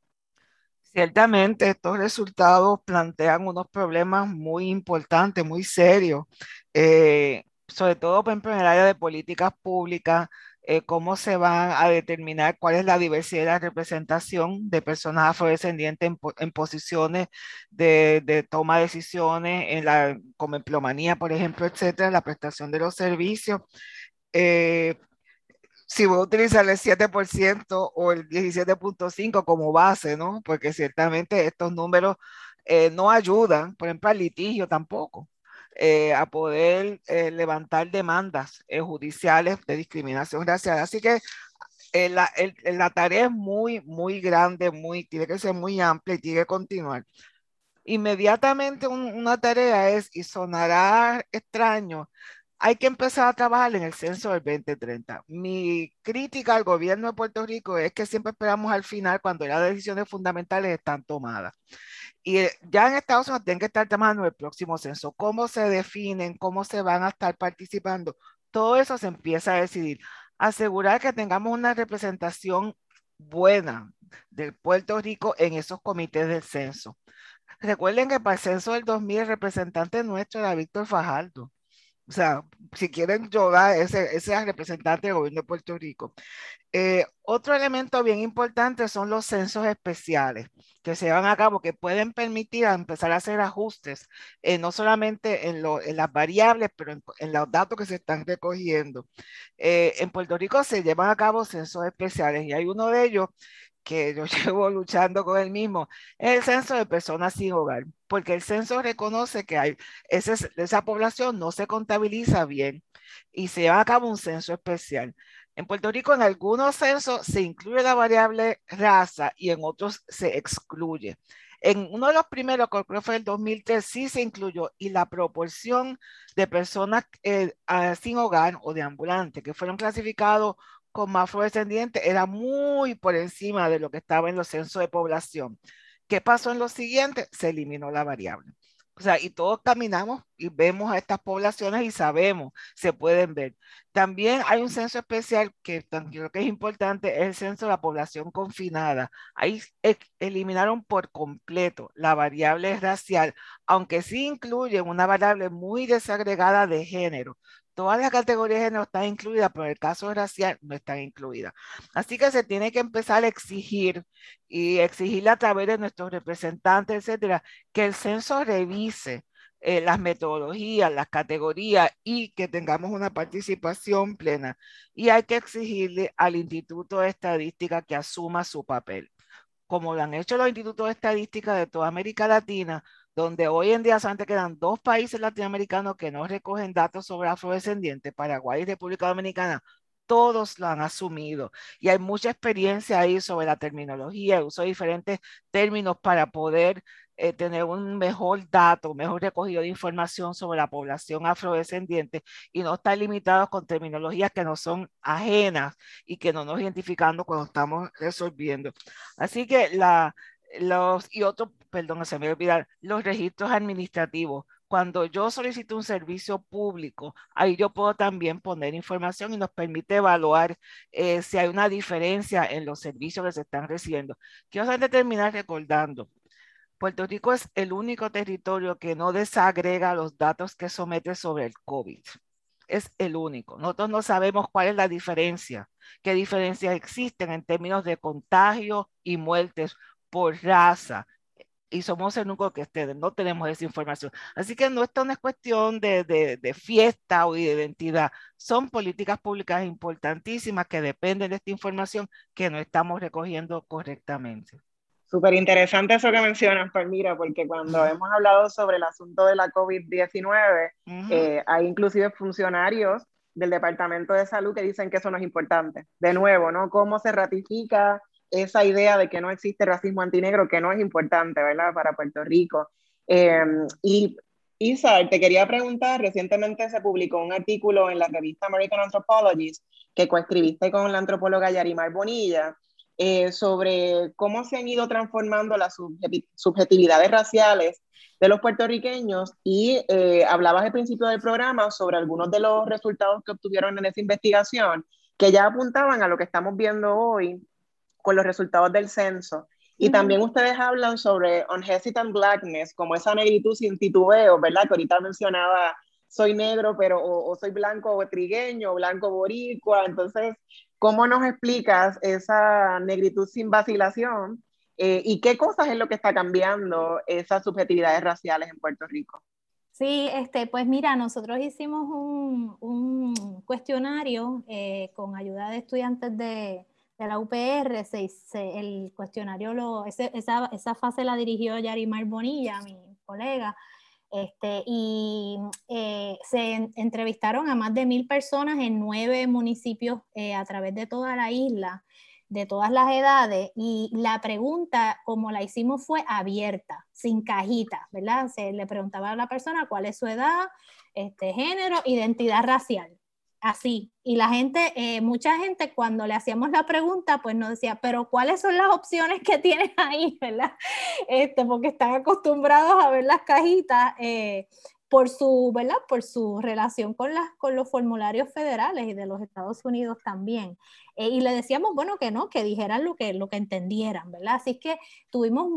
Ciertamente, estos resultados plantean unos problemas muy importantes, muy serios, eh, sobre todo en el área de políticas públicas, eh, cómo se van a determinar cuál es la diversidad la representación de personas afrodescendientes en, posiciones de, toma de decisiones, en la, como empleomanía, por ejemplo, etcétera, la prestación de los servicios. Eh, si voy a utilizar el 7% o el 17.5% como base, ¿no? Porque ciertamente estos números eh, no ayudan, por ejemplo, al litigio tampoco. Eh, a poder eh, levantar demandas judiciales de discriminación racial. Así que la, la, tarea es muy, muy grande, muy, tiene que ser muy amplia y tiene que continuar. Inmediatamente una tarea es, y sonará extraño, hay que empezar a trabajar en el censo del 2030. Mi crítica al gobierno de Puerto Rico es que siempre esperamos al final cuando las decisiones fundamentales están tomadas. Y eh, ya en Estados Unidos tienen que estar trabajando el próximo censo. ¿Cómo se definen? ¿Cómo se van a estar participando? Todo eso se empieza a decidir. Asegurar que tengamos una representación buena de Puerto Rico en esos comités del censo. Recuerden que para el censo del 2000 el representante nuestro era Víctor Fajardo. O sea, si quieren llorar, ese, ese representante del gobierno de Puerto Rico. Eh, otro elemento bien importante son los censos especiales que se llevan a cabo, que pueden permitir empezar a hacer ajustes, eh, no solamente en, lo, en, las variables, pero en, en, los datos que se están recogiendo. Eh, en Puerto Rico se llevan a cabo censos especiales y hay uno de ellos que yo llevo luchando con el mismo, es el censo de personas sin hogar, porque el censo reconoce que hay, ese, esa población no se contabiliza bien y se lleva a cabo un censo especial. En Puerto Rico, en algunos censos se incluye la variable raza y en otros se excluye. En uno de los primeros, que fue el 2003, sí se incluyó y la proporción de personas eh, sin hogar o de ambulantes que fueron clasificados como afrodescendientes era muy por encima de lo que estaba en los censos de población. ¿Qué pasó en lo siguiente? Se eliminó la variable. O sea, y todos caminamos y vemos a estas poblaciones y sabemos, se pueden ver. También hay un censo especial que creo que es importante, es el censo de la población confinada. Ahí eliminaron por completo la variable racial, aunque sí incluyen una variable muy desagregada de género. Todas las categorías de género están incluidas, pero el caso racial no están incluidas. Así que se tiene que empezar a exigir y exigirle a través de nuestros representantes, etcétera, que el censo revise eh, las metodologías, las categorías y que tengamos una participación plena. Y hay que exigirle al Instituto de Estadística que asuma su papel. Como lo han hecho los institutos de estadística de toda América Latina, donde hoy en día solamente quedan dos países latinoamericanos que no recogen datos sobre afrodescendientes, Paraguay y República Dominicana, todos lo han asumido y hay mucha experiencia ahí sobre la terminología, el uso de diferentes términos para poder eh, tener un mejor dato, mejor recogido de información sobre la población afrodescendiente y no estar limitados con terminologías que no son ajenas y que no nos identificando cuando estamos resolviendo. Así que la, los, y otro, perdón, se me olvidar, los registros administrativos. Cuando yo solicito un servicio público, ahí yo puedo también poner información y nos permite evaluar eh, si hay una diferencia en los servicios que se están recibiendo. Quiero terminar recordando, Puerto Rico es el único territorio que no desagrega los datos que somete sobre el COVID. Es el único. Nosotros no sabemos cuál es la diferencia, qué diferencias existen en términos de contagio y muertes por raza. Y somos el único que ustedes no tenemos esa información. Así que no, esto no es cuestión de, de, de fiesta o de identidad. Son políticas públicas importantísimas que dependen de esta información que no estamos recogiendo correctamente. Súper interesante eso que mencionas, Palmira, porque cuando hemos hablado sobre el asunto de la COVID-19, eh, hay inclusive funcionarios del Departamento de Salud que dicen que eso no es importante. De nuevo, ¿no? ¿Cómo se ratifica esa idea de que no existe racismo antinegro, que no es importante, ¿verdad? Para Puerto Rico. Em, y Isa, te quería preguntar, recientemente se publicó un artículo en la revista American Anthropologist que coescribiste con la antropóloga Yarimar Bonilla eh, sobre cómo se han ido transformando las subjetividades raciales de los puertorriqueños y eh, hablabas al principio del programa sobre algunos de los resultados que obtuvieron en esa investigación que ya apuntaban a lo que estamos viendo hoy con los resultados del censo. Y también ustedes hablan sobre unhesitant blackness, como esa negritud sin titubeo, ¿verdad? Que ahorita mencionaba, soy negro, pero o, soy blanco o trigueño, blanco boricua. Entonces, ¿cómo nos explicas esa negritud sin vacilación? Eh, ¿Y qué cosas es lo que está cambiando esas subjetividades raciales en Puerto Rico? Sí, este, pues mira, nosotros hicimos un, un cuestionario eh, con ayuda de estudiantes de, de la UPR, se, el cuestionario, lo, esa, esa, fase la dirigió Yarimar Bonilla, mi colega, este, y eh, se entrevistaron a más de mil personas en nueve municipios eh, a través de toda la isla, de todas las edades, y la pregunta, como la hicimos, fue abierta, sin cajita, ¿verdad? Se le preguntaba a la persona cuál es su edad, este, género, identidad racial así. Y la gente, eh, mucha gente cuando le hacíamos la pregunta, pues nos decía, pero ¿cuáles son las opciones que tienes ahí, verdad? Este, porque están acostumbrados a ver las cajitas eh, por su, ¿verdad? Por su relación con, las, con los formularios federales y de los Estados Unidos también. Eh, y le decíamos, bueno, que no, que dijeran lo que, lo que entendieran, ¿verdad? Así que tuvimos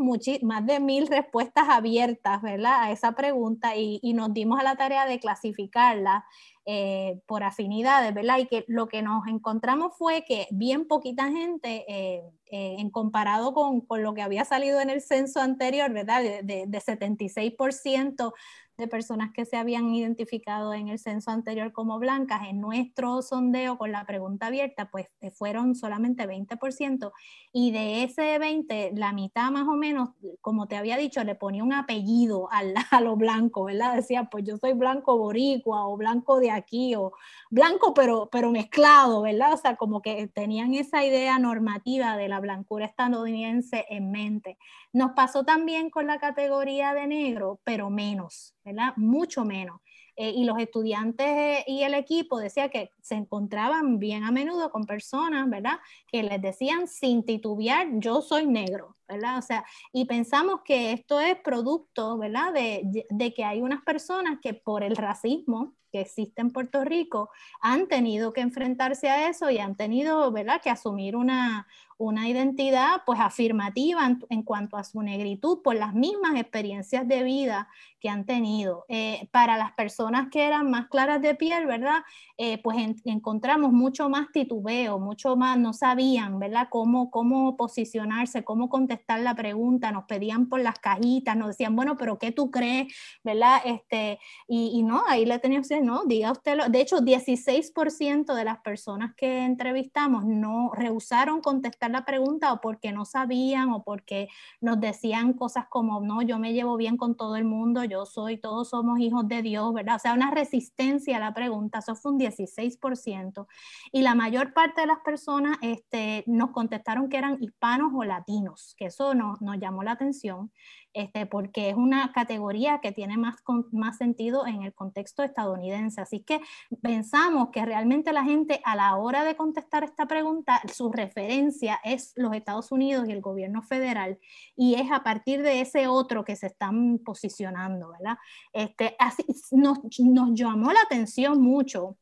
más de mil respuestas abiertas, ¿verdad? A esa pregunta y, y nos dimos a la tarea de clasificarla eh, por afinidades, ¿verdad? Y que lo que nos encontramos fue que bien poquita gente, eh, eh, en comparado con, con, lo que había salido en el censo anterior, ¿verdad? De, de, de 76% de personas que se habían identificado en el censo anterior como blancas, en nuestro sondeo con la pregunta abierta, pues fueron solamente 20%, y de ese 20, la mitad más o menos, como te había dicho, le ponía un apellido a lo blanco, ¿verdad? Decía, pues yo soy blanco boricua o blanco de aquí o blanco pero, pero mezclado, ¿verdad? O sea, como que tenían esa idea normativa de la blancura estadounidense en mente. Nos pasó también con la categoría de negro, pero menos, ¿verdad? Mucho menos. Eh, y los estudiantes y el equipo decía que se encontraban bien a menudo con personas, ¿verdad? Que les decían sin titubear, yo soy negro, ¿verdad? O sea, y pensamos que esto es producto, ¿verdad? De, de que hay unas personas que por el racismo que existe en Puerto Rico han tenido que enfrentarse a eso y han tenido, ¿verdad?, que asumir una, una identidad pues afirmativa en, cuanto a su negritud por las mismas experiencias de vida que han tenido. Eh, para las personas que eran más claras de piel, ¿verdad? Eh, pues encontramos mucho más titubeo, mucho más, no sabían, ¿verdad? Cómo, cómo posicionarse, cómo contestar la pregunta, nos pedían por las cajitas, nos decían, bueno, pero ¿qué tú crees? ¿Verdad? Este, y, no, ahí le tenía usted, no, diga usted, lo, de hecho, 16% de las personas que entrevistamos no rehusaron contestar la pregunta o porque no sabían o porque nos decían cosas como, no, yo me llevo bien con todo el mundo, yo soy, todos somos hijos de Dios, ¿verdad? O sea, una resistencia a la pregunta, eso fue un 16%. Y la mayor parte de las personas este, nos contestaron que eran hispanos o latinos, que eso nos, nos llamó la atención. Este, porque es una categoría que tiene más, más sentido en el contexto estadounidense. Así que pensamos que realmente la gente a la hora de contestar esta pregunta, su referencia es los Estados Unidos y el gobierno federal, y es a partir de ese otro que se están posicionando, ¿verdad? Este, así, nos, nos llamó la atención mucho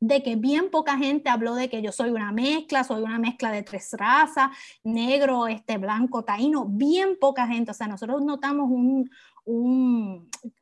de que bien poca gente habló de que yo soy una mezcla, soy una mezcla de tres razas, negro, este, blanco, taíno, bien poca gente, o sea, nosotros notamos un,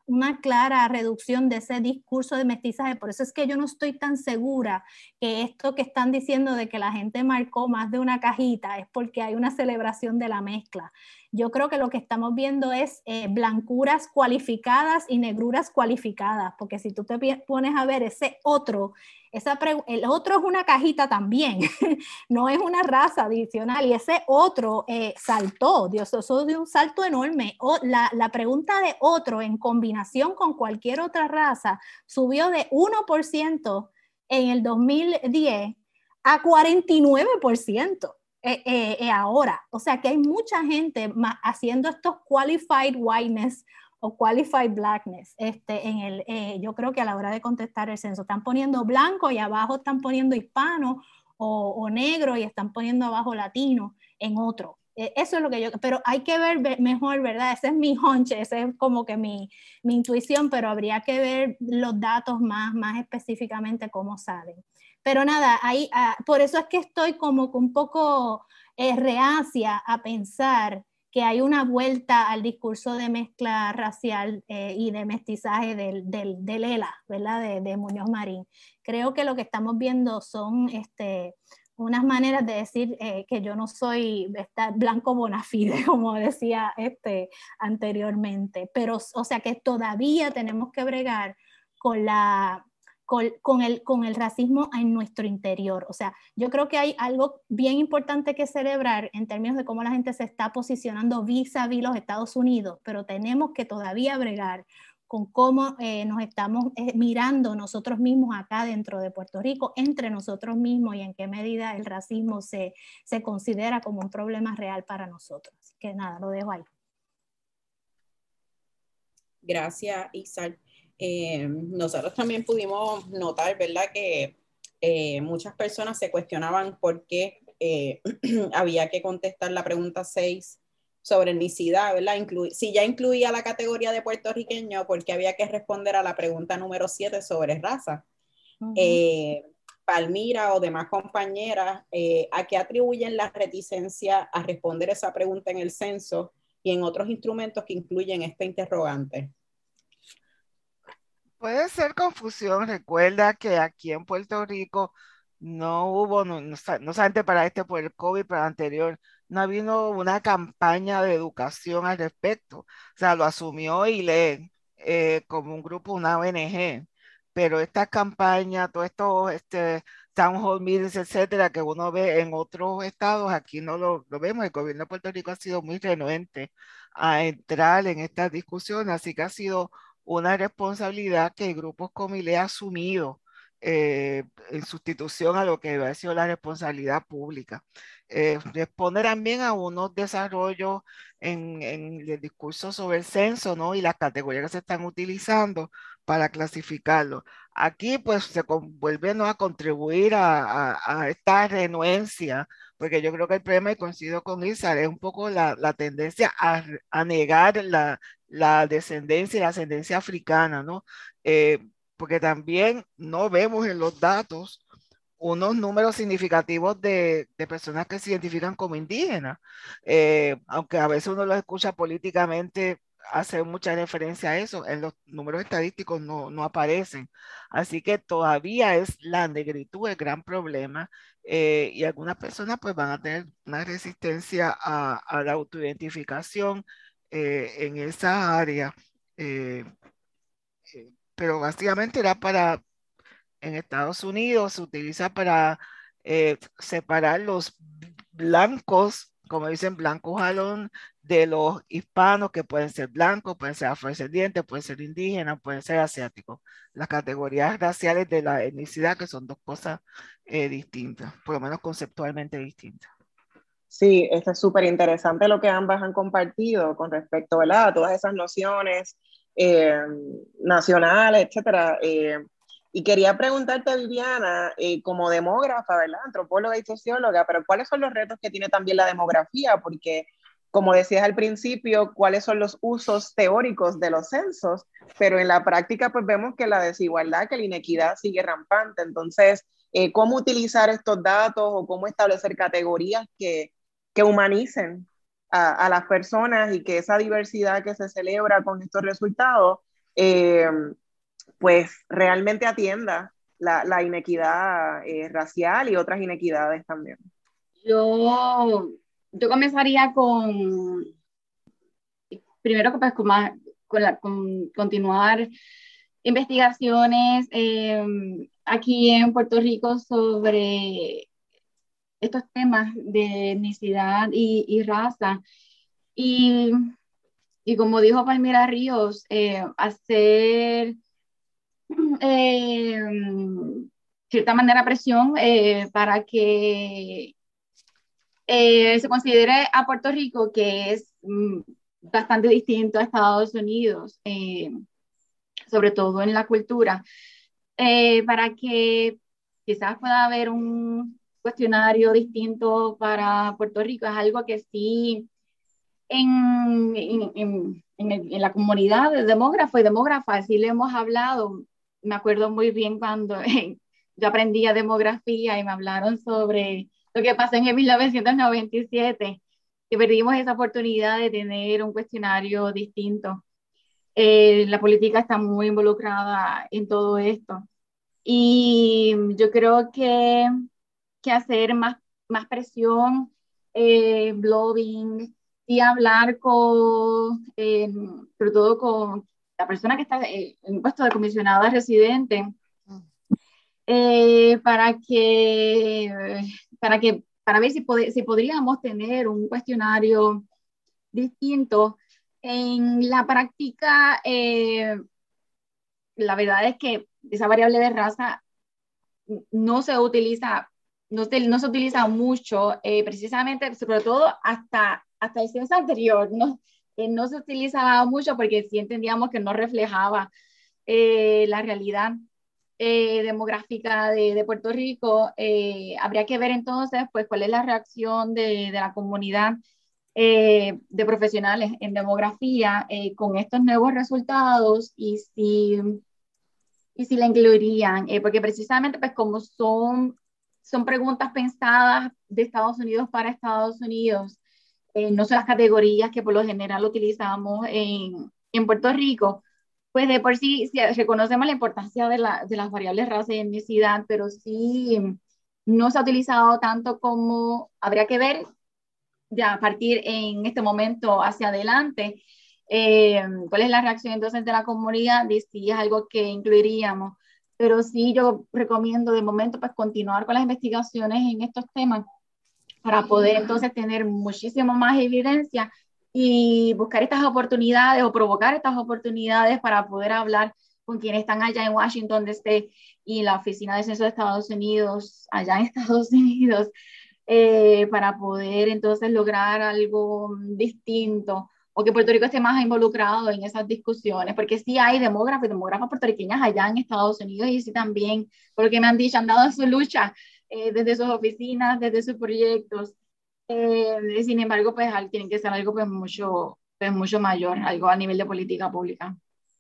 una clara reducción de ese discurso de mestizaje. Por eso es que yo no estoy tan segura que esto que están diciendo de que la gente marcó más de una cajita es porque hay una celebración de la mezcla. Yo creo que lo que estamos viendo es eh, blancuras cualificadas y negruras cualificadas, porque si tú te pones a ver ese otro, esa el otro es una cajita también, no es una raza adicional y ese otro eh, saltó, Dios, eso dio un salto enorme. O, la, la pregunta de otro en combinación con cualquier otra raza subió de 1% en el 2010 a 49%. Eh, eh, eh, ahora. O sea que hay mucha gente haciendo estos qualified whiteness o qualified blackness. Este, en el, yo creo que a la hora de contestar el censo están poniendo blanco y abajo están poniendo hispano o, negro y están poniendo abajo latino en otro. Eso es lo que yo, pero hay que ver mejor, ¿verdad? Ese es mi hunch, ese es como que mi, mi intuición, pero habría que ver los datos más, más específicamente cómo salen. Pero nada, ahí, ah, por eso es que estoy como un poco eh, reacia a pensar que hay una vuelta al discurso de mezcla racial eh, y de mestizaje del, del, del ELA, ¿verdad? De, de, Muñoz Marín. Creo que lo que estamos viendo son este, unas maneras de decir eh, que yo no soy blanco bona fide, como decía este, anteriormente, pero o sea que todavía tenemos que bregar con la con, el, con el racismo en nuestro interior. O sea, yo creo que hay algo bien importante que celebrar en términos de cómo la gente se está posicionando vis a vis los Estados Unidos, pero tenemos que todavía bregar con cómo eh, nos estamos eh, mirando nosotros mismos acá dentro de Puerto Rico, entre nosotros mismos y en qué medida el racismo se, se considera como un problema real para nosotros. Así que nada, lo dejo ahí. Gracias, Isal. Eh, nosotros también pudimos notar, ¿verdad?, que muchas personas se cuestionaban por qué había que contestar la pregunta 6 sobre etnicidad, ¿verdad? si ya incluía la categoría de puertorriqueño, ¿por qué había que responder a la pregunta número 7 sobre raza? Palmira o demás compañeras, ¿a qué atribuyen la reticencia a responder esa pregunta en el censo y en otros instrumentos que incluyen este interrogante? Puede ser confusión. Recuerda que aquí en Puerto Rico no hubo, no, no, solamente para este por el COVID, pero anterior, no habido una campaña de educación al respecto. O sea, lo asumió y le eh, como un grupo, una ONG. Pero esta campaña, todo esto, este, town hall meetings, etcétera, que uno ve en otros estados, aquí no lo, lo, vemos. El gobierno de Puerto Rico ha sido muy renuente a entrar en estas discusiones, así que ha sido una responsabilidad que el grupo Comile ha asumido eh, en sustitución a lo que debe sido la responsabilidad pública. Eh, responde también a unos desarrollos en, en, el discurso sobre el censo ¿no? y las categorías que se están utilizando para clasificarlo. Aquí pues se vuelve ¿no? a contribuir a, a, a, esta renuencia, porque yo creo que el problema, y coincido con Isar, es un poco la, la tendencia a, a negar la, la, descendencia y la ascendencia africana, ¿no? Eh, porque también no vemos en los datos unos números significativos de, de personas que se identifican como indígenas, eh, aunque a veces uno los escucha políticamente hace mucha referencia a eso, en los números estadísticos no, no aparecen. Así que todavía es la negritud el gran problema eh, y algunas personas pues van a tener una resistencia a, a la autoidentificación eh, en esa área. Eh, eh pero básicamente era para, en Estados Unidos se utiliza para eh, separar los blancos, como dicen, blancos jalón, de los hispanos que pueden ser blancos, pueden ser afrodescendientes, pueden ser indígenas, pueden ser asiáticos. Las categorías raciales de la etnicidad, que son dos cosas eh, distintas, por lo menos conceptualmente distintas. Sí, esto es súper interesante lo que ambas han compartido con respecto a todas esas nociones eh, nacionales, etcétera. Eh, y quería preguntarte, Viviana, eh, como demógrafa, ¿verdad? Antropóloga y socióloga, pero ¿cuáles son los retos que tiene también la demografía? Porque, como decías al principio, ¿cuáles son los usos teóricos de los censos? Pero en la práctica, pues vemos que la desigualdad, que la inequidad sigue rampante. Entonces, ¿cómo utilizar estos datos o cómo establecer categorías que, que humanicen a, las personas y que esa diversidad que se celebra con estos resultados, eh, pues realmente atienda la, la inequidad eh, racial y otras inequidades también. Yo, yo comenzaría con, primero pues, con, con, la, con continuar investigaciones eh, aquí en Puerto Rico sobre estos temas de etnicidad y, raza. Y, y, como dijo Palmira Ríos, eh, hacer eh, cierta manera presión eh, para que se considere a Puerto Rico que es mm, bastante distinto a Estados Unidos, sobre todo en la cultura, para que quizás pueda haber un, cuestionario distinto para Puerto Rico. Es algo que sí en, en, en, la comunidad de demógrafos y demógrafas sí le hemos hablado. Me acuerdo muy bien cuando yo aprendía demografía y me hablaron sobre lo que pasó en 1997, que perdimos esa oportunidad de tener un cuestionario distinto. Eh, la política está muy involucrada en todo esto. Y yo creo que que hacer más, más presión, eh, blogging y hablar con, eh, sobre todo con la persona que está en un puesto de comisionada residente, eh, para que, para que, para ver si, si podríamos tener un cuestionario distinto. En la práctica, eh, la verdad es que esa variable de raza no se utiliza no se, no se utiliza mucho, eh, precisamente, sobre todo hasta, hasta el censo anterior, no, eh, no se utilizaba mucho porque sí entendíamos que no reflejaba eh, la realidad demográfica de, de, Puerto Rico. habría que ver entonces, pues, cuál es la reacción de, de la comunidad de profesionales en demografía con estos nuevos resultados y si, y si la incluirían, porque precisamente, pues, como son son preguntas pensadas de Estados Unidos para Estados Unidos, eh, no son las categorías que por lo general utilizamos en, en Puerto Rico, pues de por sí, reconocemos la importancia de, la, de, las variables raza y etnicidad, pero sí no se ha utilizado tanto como habría que ver ya a partir en este momento hacia adelante. Eh, ¿Cuál es la reacción entonces de la comunidad? Si es algo que incluiríamos pero sí yo recomiendo de momento pues continuar con las investigaciones en estos temas para poder entonces tener muchísimo más evidencia y buscar estas oportunidades o provocar estas oportunidades para poder hablar con quienes están allá en Washington DC y la Oficina de Censo de Estados Unidos, allá en Estados Unidos, eh, para poder entonces lograr algo distinto o que Puerto Rico esté más involucrado en esas discusiones, porque sí hay demógrafos y demógrafas puertorriqueñas allá en Estados Unidos y sí también, porque me han dicho, han dado su lucha eh, desde sus oficinas, desde sus proyectos. Eh, sin embargo, pues tiene que ser algo pues mucho, pues mucho mayor, algo a nivel de política pública.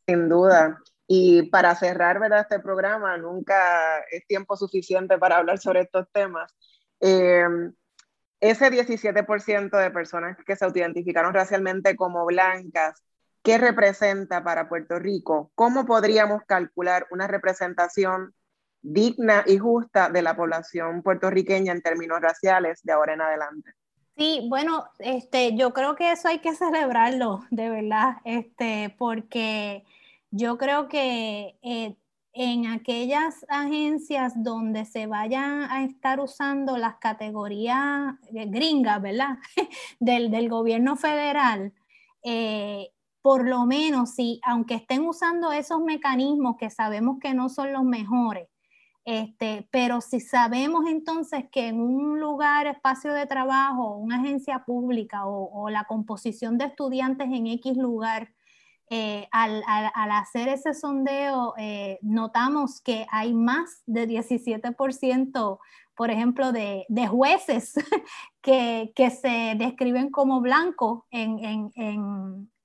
Sin duda. Y para cerrar ¿verdad? este programa, nunca es tiempo suficiente para hablar sobre estos temas. Eh, ese 17% de personas que se autoidentificaron racialmente como blancas, ¿qué representa para Puerto Rico? ¿Cómo podríamos calcular una representación digna y justa de la población puertorriqueña en términos raciales de ahora en adelante? Sí, bueno, este, yo creo que eso hay que celebrarlo, de verdad, este, porque yo creo que eh, en aquellas agencias donde se vayan a estar usando las categorías eh, gringas, ¿verdad? del, gobierno federal, eh, por lo menos si, aunque estén usando esos mecanismos que sabemos que no son los mejores, este, pero si sabemos entonces que en un lugar, espacio de trabajo, una agencia pública o, o la composición de estudiantes en X lugar, eh, al, hacer ese sondeo, eh, notamos que hay más de 17%, por ejemplo, de, jueces que, se describen como blancos en,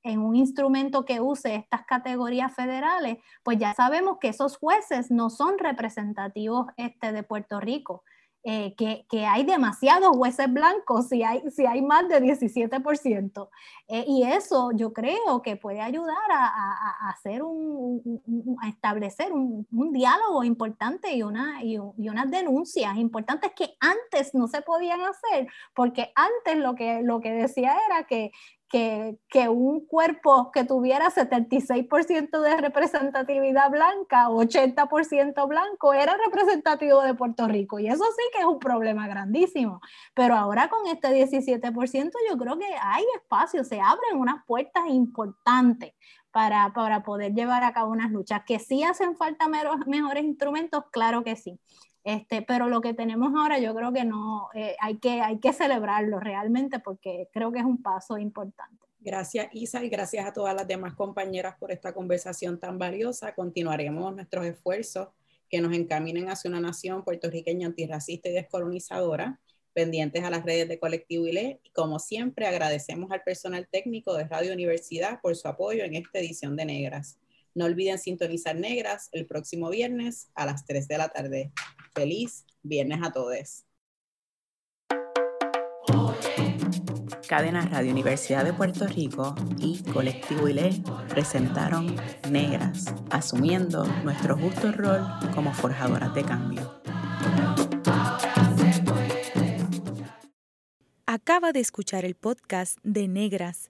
un instrumento que use estas categorías federales, pues ya sabemos que esos jueces no son representativos este, de Puerto Rico. Eh, que, que, hay demasiados jueces blancos, si hay, si hay más de 17%. Eh, y eso yo creo que puede ayudar a, a, hacer un, a establecer un, un, diálogo importante y, una, y, y, unas denuncias importantes que antes no se podían hacer, porque antes lo que, lo que decía era que, que, un cuerpo que tuviera 76% de representatividad blanca, 80% blanco, era representativo de Puerto Rico. Y eso sí que es un problema grandísimo. Pero ahora con este 17% yo creo que hay espacio, se abren unas puertas importantes para, para poder llevar a cabo unas luchas. Que sí hacen falta mejores instrumentos, claro que sí. Este, pero lo que tenemos ahora yo creo que no, eh, hay, que, hay que celebrarlo realmente porque creo que es un paso importante. Gracias Isa y gracias a todas las demás compañeras por esta conversación tan valiosa. Continuaremos nuestros esfuerzos que nos encaminen hacia una nación puertorriqueña antirracista y descolonizadora, pendientes a las redes de Colectivo ILE. Y como siempre, agradecemos al personal técnico de Radio Universidad por su apoyo en esta edición de Negras. No olviden sintonizar Negras el próximo viernes a las 3 de la tarde. Feliz viernes a todos. Cadena Radio Universidad de Puerto Rico y Colectivo ILE presentaron Negras, asumiendo nuestro justo rol como forjadoras de cambio. Acaba de escuchar el podcast de Negras